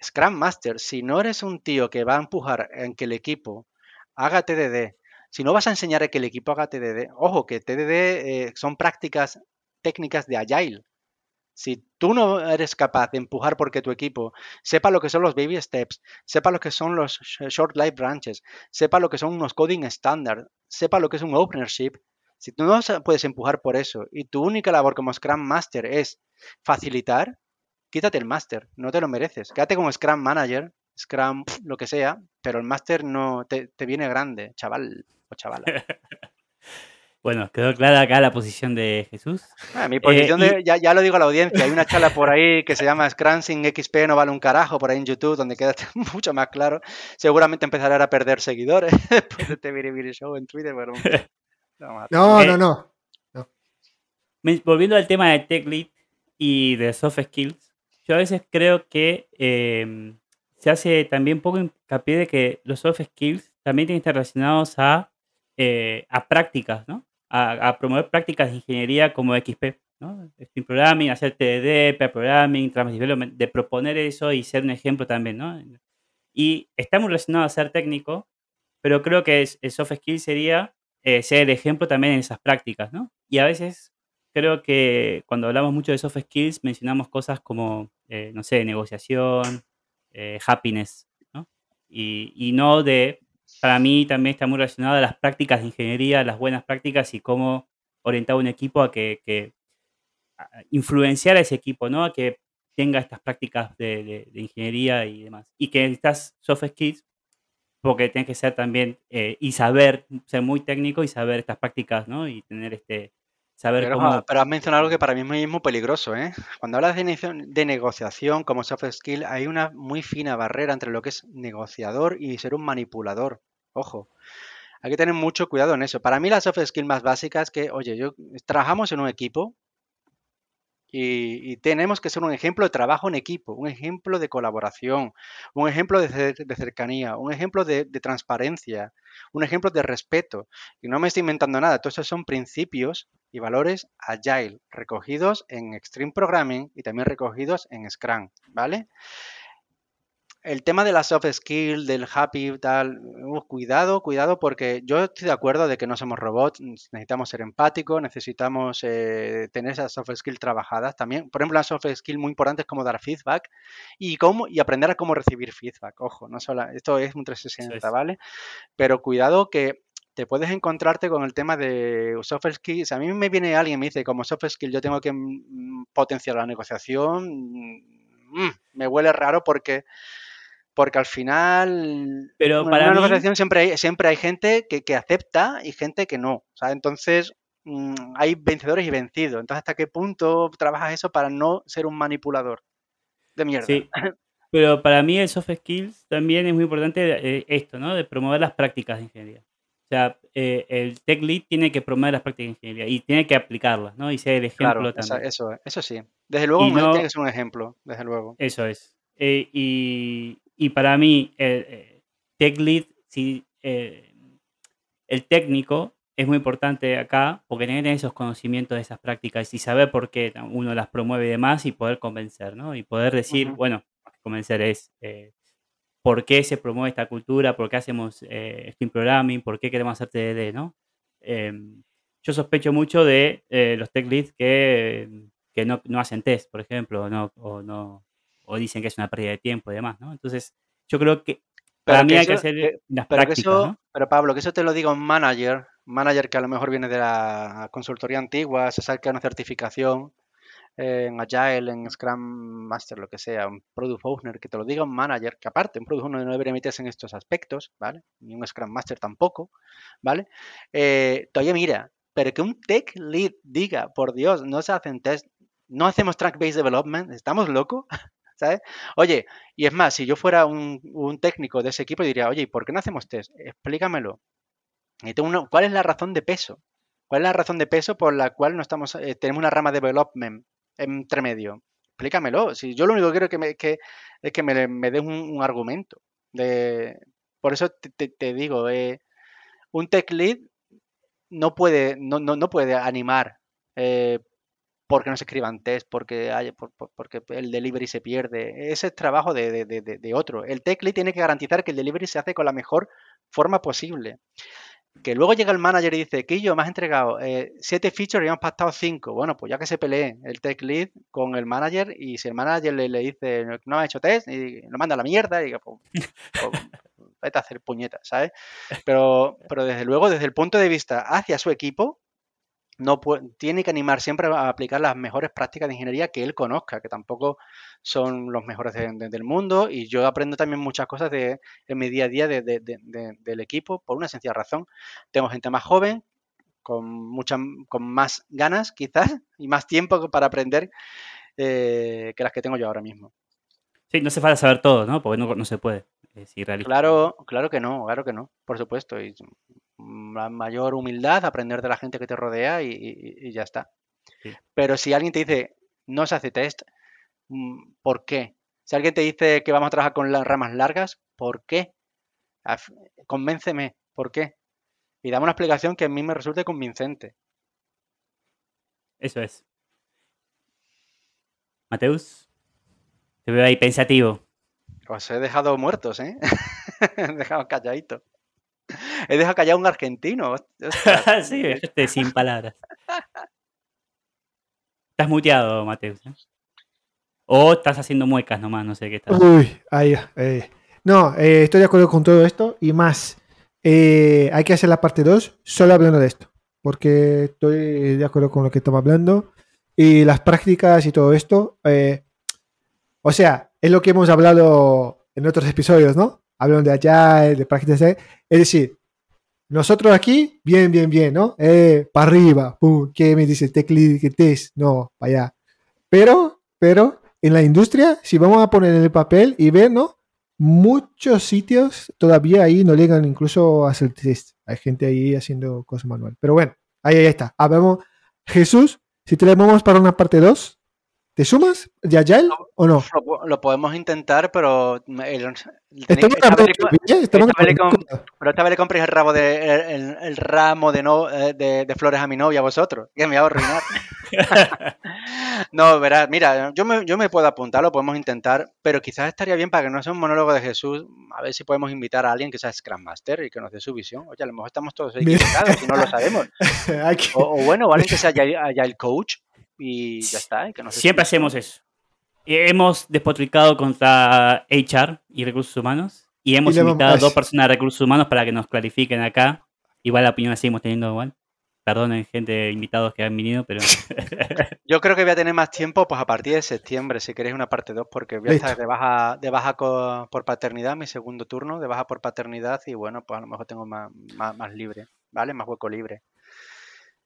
Scrum Master, si no eres un tío que va a empujar en que el equipo haga TDD, si no vas a enseñar a que el equipo haga TDD, ojo, que TDD eh, son prácticas técnicas de Agile. Si tú no eres capaz de empujar porque tu equipo sepa lo que son los baby steps, sepa lo que son los short life branches, sepa lo que son unos coding standard, sepa lo que es un ownership, si tú no puedes empujar por eso y tu única labor como Scrum Master es facilitar, quítate el máster, no te lo mereces. Quédate como Scrum Manager, Scrum, lo que sea, pero el máster no te, viene grande, chaval o chavala. Bueno, quedó clara acá la posición de Jesús. Ah, mi posición, eh, ya, lo digo a la audiencia, hay una charla por ahí que se llama Scrum sin XP no vale un carajo, por ahí en YouTube, donde queda mucho más claro. Seguramente empezaré a perder seguidores después de este Show en Twitter. no, no, no, no. Volviendo al tema de Tech Lead y de Soft Skills, yo a veces creo que em, se hace también poco hincapié de que los soft skills también tienen que estar relacionados a, eh, a prácticas, ¿no? a, promover prácticas de ingeniería como XP, ¿no? Steam Programming, hacer TDD, Pair Programming, Trans Development, de proponer eso y ser un ejemplo también, ¿no? Y está muy relacionado a ser técnico, pero creo que el soft skill sería eh, ser el ejemplo también en esas prácticas, ¿no? Y a veces creo que cuando hablamos mucho de soft skills mencionamos cosas como, eh, no sé, negociación, eh, happiness, ¿no? Y, y no de para mí también está muy relacionado a las prácticas de ingeniería, las buenas prácticas y cómo orientar un equipo a que, influenciar a ese equipo, ¿no? A que tenga estas prácticas de, ingeniería y demás. Y que estas soft skills, porque tiene que ser también eh, y saber, ser muy técnico y saber estas prácticas, ¿no? Y tener este, saber pero, cómo... Pero has mencionado algo que para mí es muy, muy peligroso, ¿eh? Cuando hablas de, de negociación como soft skill, hay una muy fina barrera entre lo que es negociador y ser un manipulador. Ojo, hay que tener mucho cuidado en eso. Para mí la soft skill más básica es que, oye, yo trabajamos en un equipo y, tenemos que ser un ejemplo de trabajo en equipo, un ejemplo de colaboración, un ejemplo de, cercanía, un ejemplo de, transparencia, un ejemplo de respeto. Y no me estoy inventando nada, todos esos son principios y valores agile recogidos en Extreme Programming y también recogidos en Scrum, ¿vale? el tema de la soft skill, del happy, tal, uh, cuidado, cuidado, porque yo estoy de acuerdo de que no somos robots, necesitamos ser empáticos, necesitamos eh, tener esas soft skills trabajadas también. Por ejemplo, las soft skills muy importantes como dar feedback y cómo y aprender a cómo recibir feedback. Ojo, no solo esto es un 360, ¿vale? Pero cuidado que te puedes encontrarte con el tema de soft skills. A mí me viene alguien y me dice, como soft skill yo tengo que mm, potenciar la negociación, mm, me huele raro porque porque al final pero para una negociación siempre hay, siempre hay gente que, acepta y gente que no. Entonces mm, hay vencedores y vencidos. Entonces, ¿hasta qué punto trabajas eso para no ser un manipulador de mierda? Sí. Pero para mí el soft skills también es muy importante eh, esto, ¿no? De promover las prácticas de ingeniería. Sea, eh, el tech lead tiene que promover las prácticas de ingeniería y tiene que aplicarlas, ¿no? Y ser el ejemplo también. Eso, eso sí. Desde luego tiene que ser un ejemplo, desde luego. Eso es. Eh, y y para mí, el eh, tech lead, eh, el técnico es muy importante acá porque tiene esos conocimientos de esas prácticas y saber por qué uno las promueve y demás y poder convencer, ¿no? Y poder decir, bueno, convencer es eh, por qué se promueve esta cultura, por qué hacemos Steam Programming, por qué queremos hacer TDD, ¿no? Em, yo sospecho mucho de los tech leads que, que no, no, hacen test, por ejemplo, no, o no, o dicen que es una pérdida de tiempo y demás, ¿no? Entonces, yo creo que para mí hay que hacer las pero prácticas, eso, Pero Pablo, que eso te lo diga un manager, manager que a lo mejor viene de la consultoría antigua, se saca una certificación en Agile, en Scrum Master, lo que sea, un Product Owner, que te lo diga un manager, que aparte un Product Owner no debería meterse en estos aspectos, ¿vale? Ni un Scrum Master tampoco, ¿vale? Eh, mira, pero que un Tech Lead diga, por Dios, no se hacen test, no hacemos Track-Based Development, ¿estamos locos? ¿sabes? Oye, y es más, si yo fuera un, técnico de ese equipo, diría, oye, ¿y por qué no hacemos test? Explícamelo. ¿Cuál es la razón de peso? ¿Cuál es la razón de peso por la cual no estamos, eh, tenemos una rama de development entre medio? Explícamelo. Si yo lo único que quiero que me, que, es que me, me des un, argumento. De, por eso te, digo, eh, un tech lead no puede, no, no, no puede animar eh, porque no se escriban test, porque, hay, porque el delivery se pierde. Ese es trabajo de, otro. El tech lead tiene que garantizar que el delivery se hace con la mejor forma posible. Que luego llega el manager y dice, yo me has entregado eh, siete features y hemos pactado cinco. Bueno, pues ya que se pelee el tech lead con el manager y si el manager le, dice, no ha hecho test, y lo manda a la mierda, y diga, pues, pues, vete a hacer puñetas, ¿sabes? Pero, pero desde luego, desde el punto de vista hacia su equipo, no tiene que animar siempre a aplicar las mejores prácticas de ingeniería que él conozca, que tampoco son los mejores del mundo. Y yo aprendo también muchas cosas de, en mi día a día del equipo por una sencilla razón. Tengo gente más joven, con, mucha, con más ganas quizás y más tiempo para aprender eh, que las que tengo yo ahora mismo. Sí, no hace falta saber todo, ¿no? Porque no, se puede. Claro, claro que no, claro que no, por supuesto. Y mayor humildad, aprender de la gente que te rodea y, ya está. Pero si alguien te dice, no se hace test, mm, ¿por qué? Si alguien te dice que vamos a trabajar con las ramas largas, ¿por qué? Convénceme, ¿por qué? Y dame una explicación que a mí me resulte convincente. Eso es. Mateus, te veo ahí pensativo. Os he dejado muertos, ¿eh? he dejado calladito. He dejado callado a un argentino. sí, dejaste sin palabras. Estás muteado, Mateus. ¿eh? O estás haciendo muecas nomás, no sé qué estás. Uy, ahí, eh. No, eh, estoy de acuerdo con todo esto y más. eh, hay que hacer la parte 2 solo hablando de esto, porque estoy de acuerdo con lo que estamos hablando y las prácticas y todo esto. eh, o sea, es lo que hemos hablado en otros episodios, ¿no? Hablando de Agile, de prácticas. Es decir, nosotros aquí, bien, bien, bien, ¿no? Eh, para arriba, pum, ¿qué me dice? Tech ¿qué test? No, para allá. Pero, pero, en la industria, si vamos a poner en el papel y ver, ¿no? Muchos sitios todavía ahí no llegan incluso a hacer test. Hay gente ahí haciendo cosas manual. Pero bueno, ahí, ahí está. Hablamos. Jesús, si te llamamos para una parte 2, ¿te sumas de Agile o no? Lo, po- lo podemos intentar, pero el- tenéis- Estamos esta vez le compréis el rabo de el, el- el ramo de, no, eh, de, de flores a mi novia a vosotros, que me va a arruinar. no, verás, mira, yo me, yo me puedo apuntar, lo podemos intentar, pero quizás estaría bien para que no sea un monólogo de Jesús, a ver si podemos invitar a alguien que sea Scrum Master y que nos dé su visión. Oye, a lo mejor estamos todos equivocados y no lo sabemos. O, o bueno, o alguien que sea Agile Coach y ya está. y que Siempre hacemos eso. Eh, Hemos despotricado contra HR y recursos humanos y hemos invitado a dos personas de recursos humanos para que nos clarifiquen acá. Igual la opinión la seguimos teniendo igual. Perdonen, gente, invitados que han venido, pero Yo creo que voy a tener más tiempo pues a partir de septiembre, si queréis una parte 2, porque voy a Listo. estar de baja, de baja por paternidad, mi segundo turno, de baja por paternidad, y bueno, pues a lo mejor tengo más, más, más libre, ¿vale? Más hueco libre.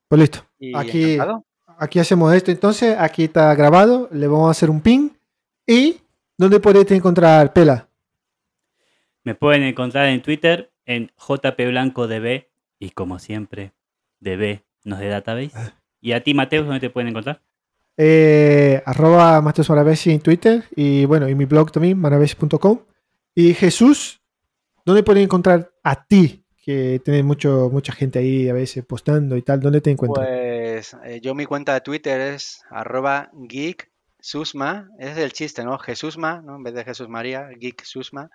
Pues listo. Y Aquí- encantado. Aquí hacemos esto entonces. Aquí está grabado. Le vamos a hacer un ping. ¿Y dónde podéis encontrar Pela? me pueden encontrar en Twitter en jpblancodb y como siempre, db nos de database. Y a ti, Mateus, ¿dónde te pueden encontrar? Eh, arroba Mateus Maravesi en Twitter. Y bueno, y mi blog también, maravesi.com. Y Jesús, ¿dónde pueden encontrar a ti? Que tienes mucho, mucha gente ahí a veces postando y tal. ¿Dónde te encuentran? Pues eh, yo mi cuenta de Twitter es arroba geeksusma, es el chiste, ¿no? Jesusma, ¿no? En vez de Jesús María, geeksusma.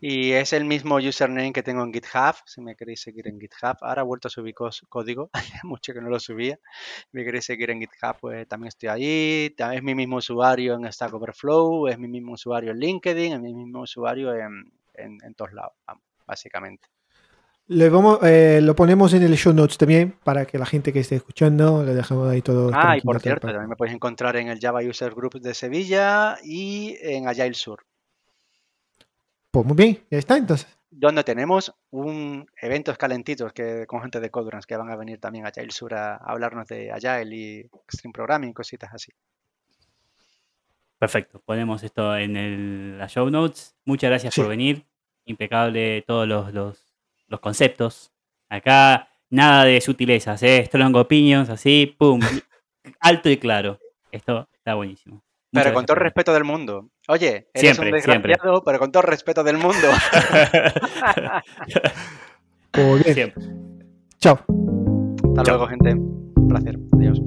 Y es el mismo username que tengo en GitHub, si me queréis seguir en GitHub. Ahora he vuelto a subir código, hace mucho que no lo subía. Si me queréis seguir en GitHub, pues también estoy. Ta- Es mi mismo usuario en Stack Overflow, es mi mismo usuario en LinkedIn, es mi mismo usuario en, en, en todos lados, básicamente. Le vamos, eh, lo ponemos en el show notes también para que la gente que esté escuchando le dejamos ahí todo. Ah, y por cierto, para- también me podéis encontrar en el Java User Group de Sevilla y en Agile Sur, Pues muy bien, ya está entonces. donde tenemos un eventos calentitos que, con gente de Codurance que van a venir también a Agile Sur a, a hablarnos de Agile y Extreme Programming, cositas así. Perfecto, ponemos esto en el, las show notes. Muchas gracias Sí. por venir. Impecable todos los, los, los conceptos. Acá nada de sutilezas, ¿eh? strong opinions, así, pum, alto y claro. Esto está buenísimo. Muchas Pero con todo el respeto del mundo. Oye, eres Siempre, un siempre. desgraciado, pero con todo el respeto del mundo. Pues bien, Siempre. chao. Hasta Chao. luego, gente. Un placer. Adiós.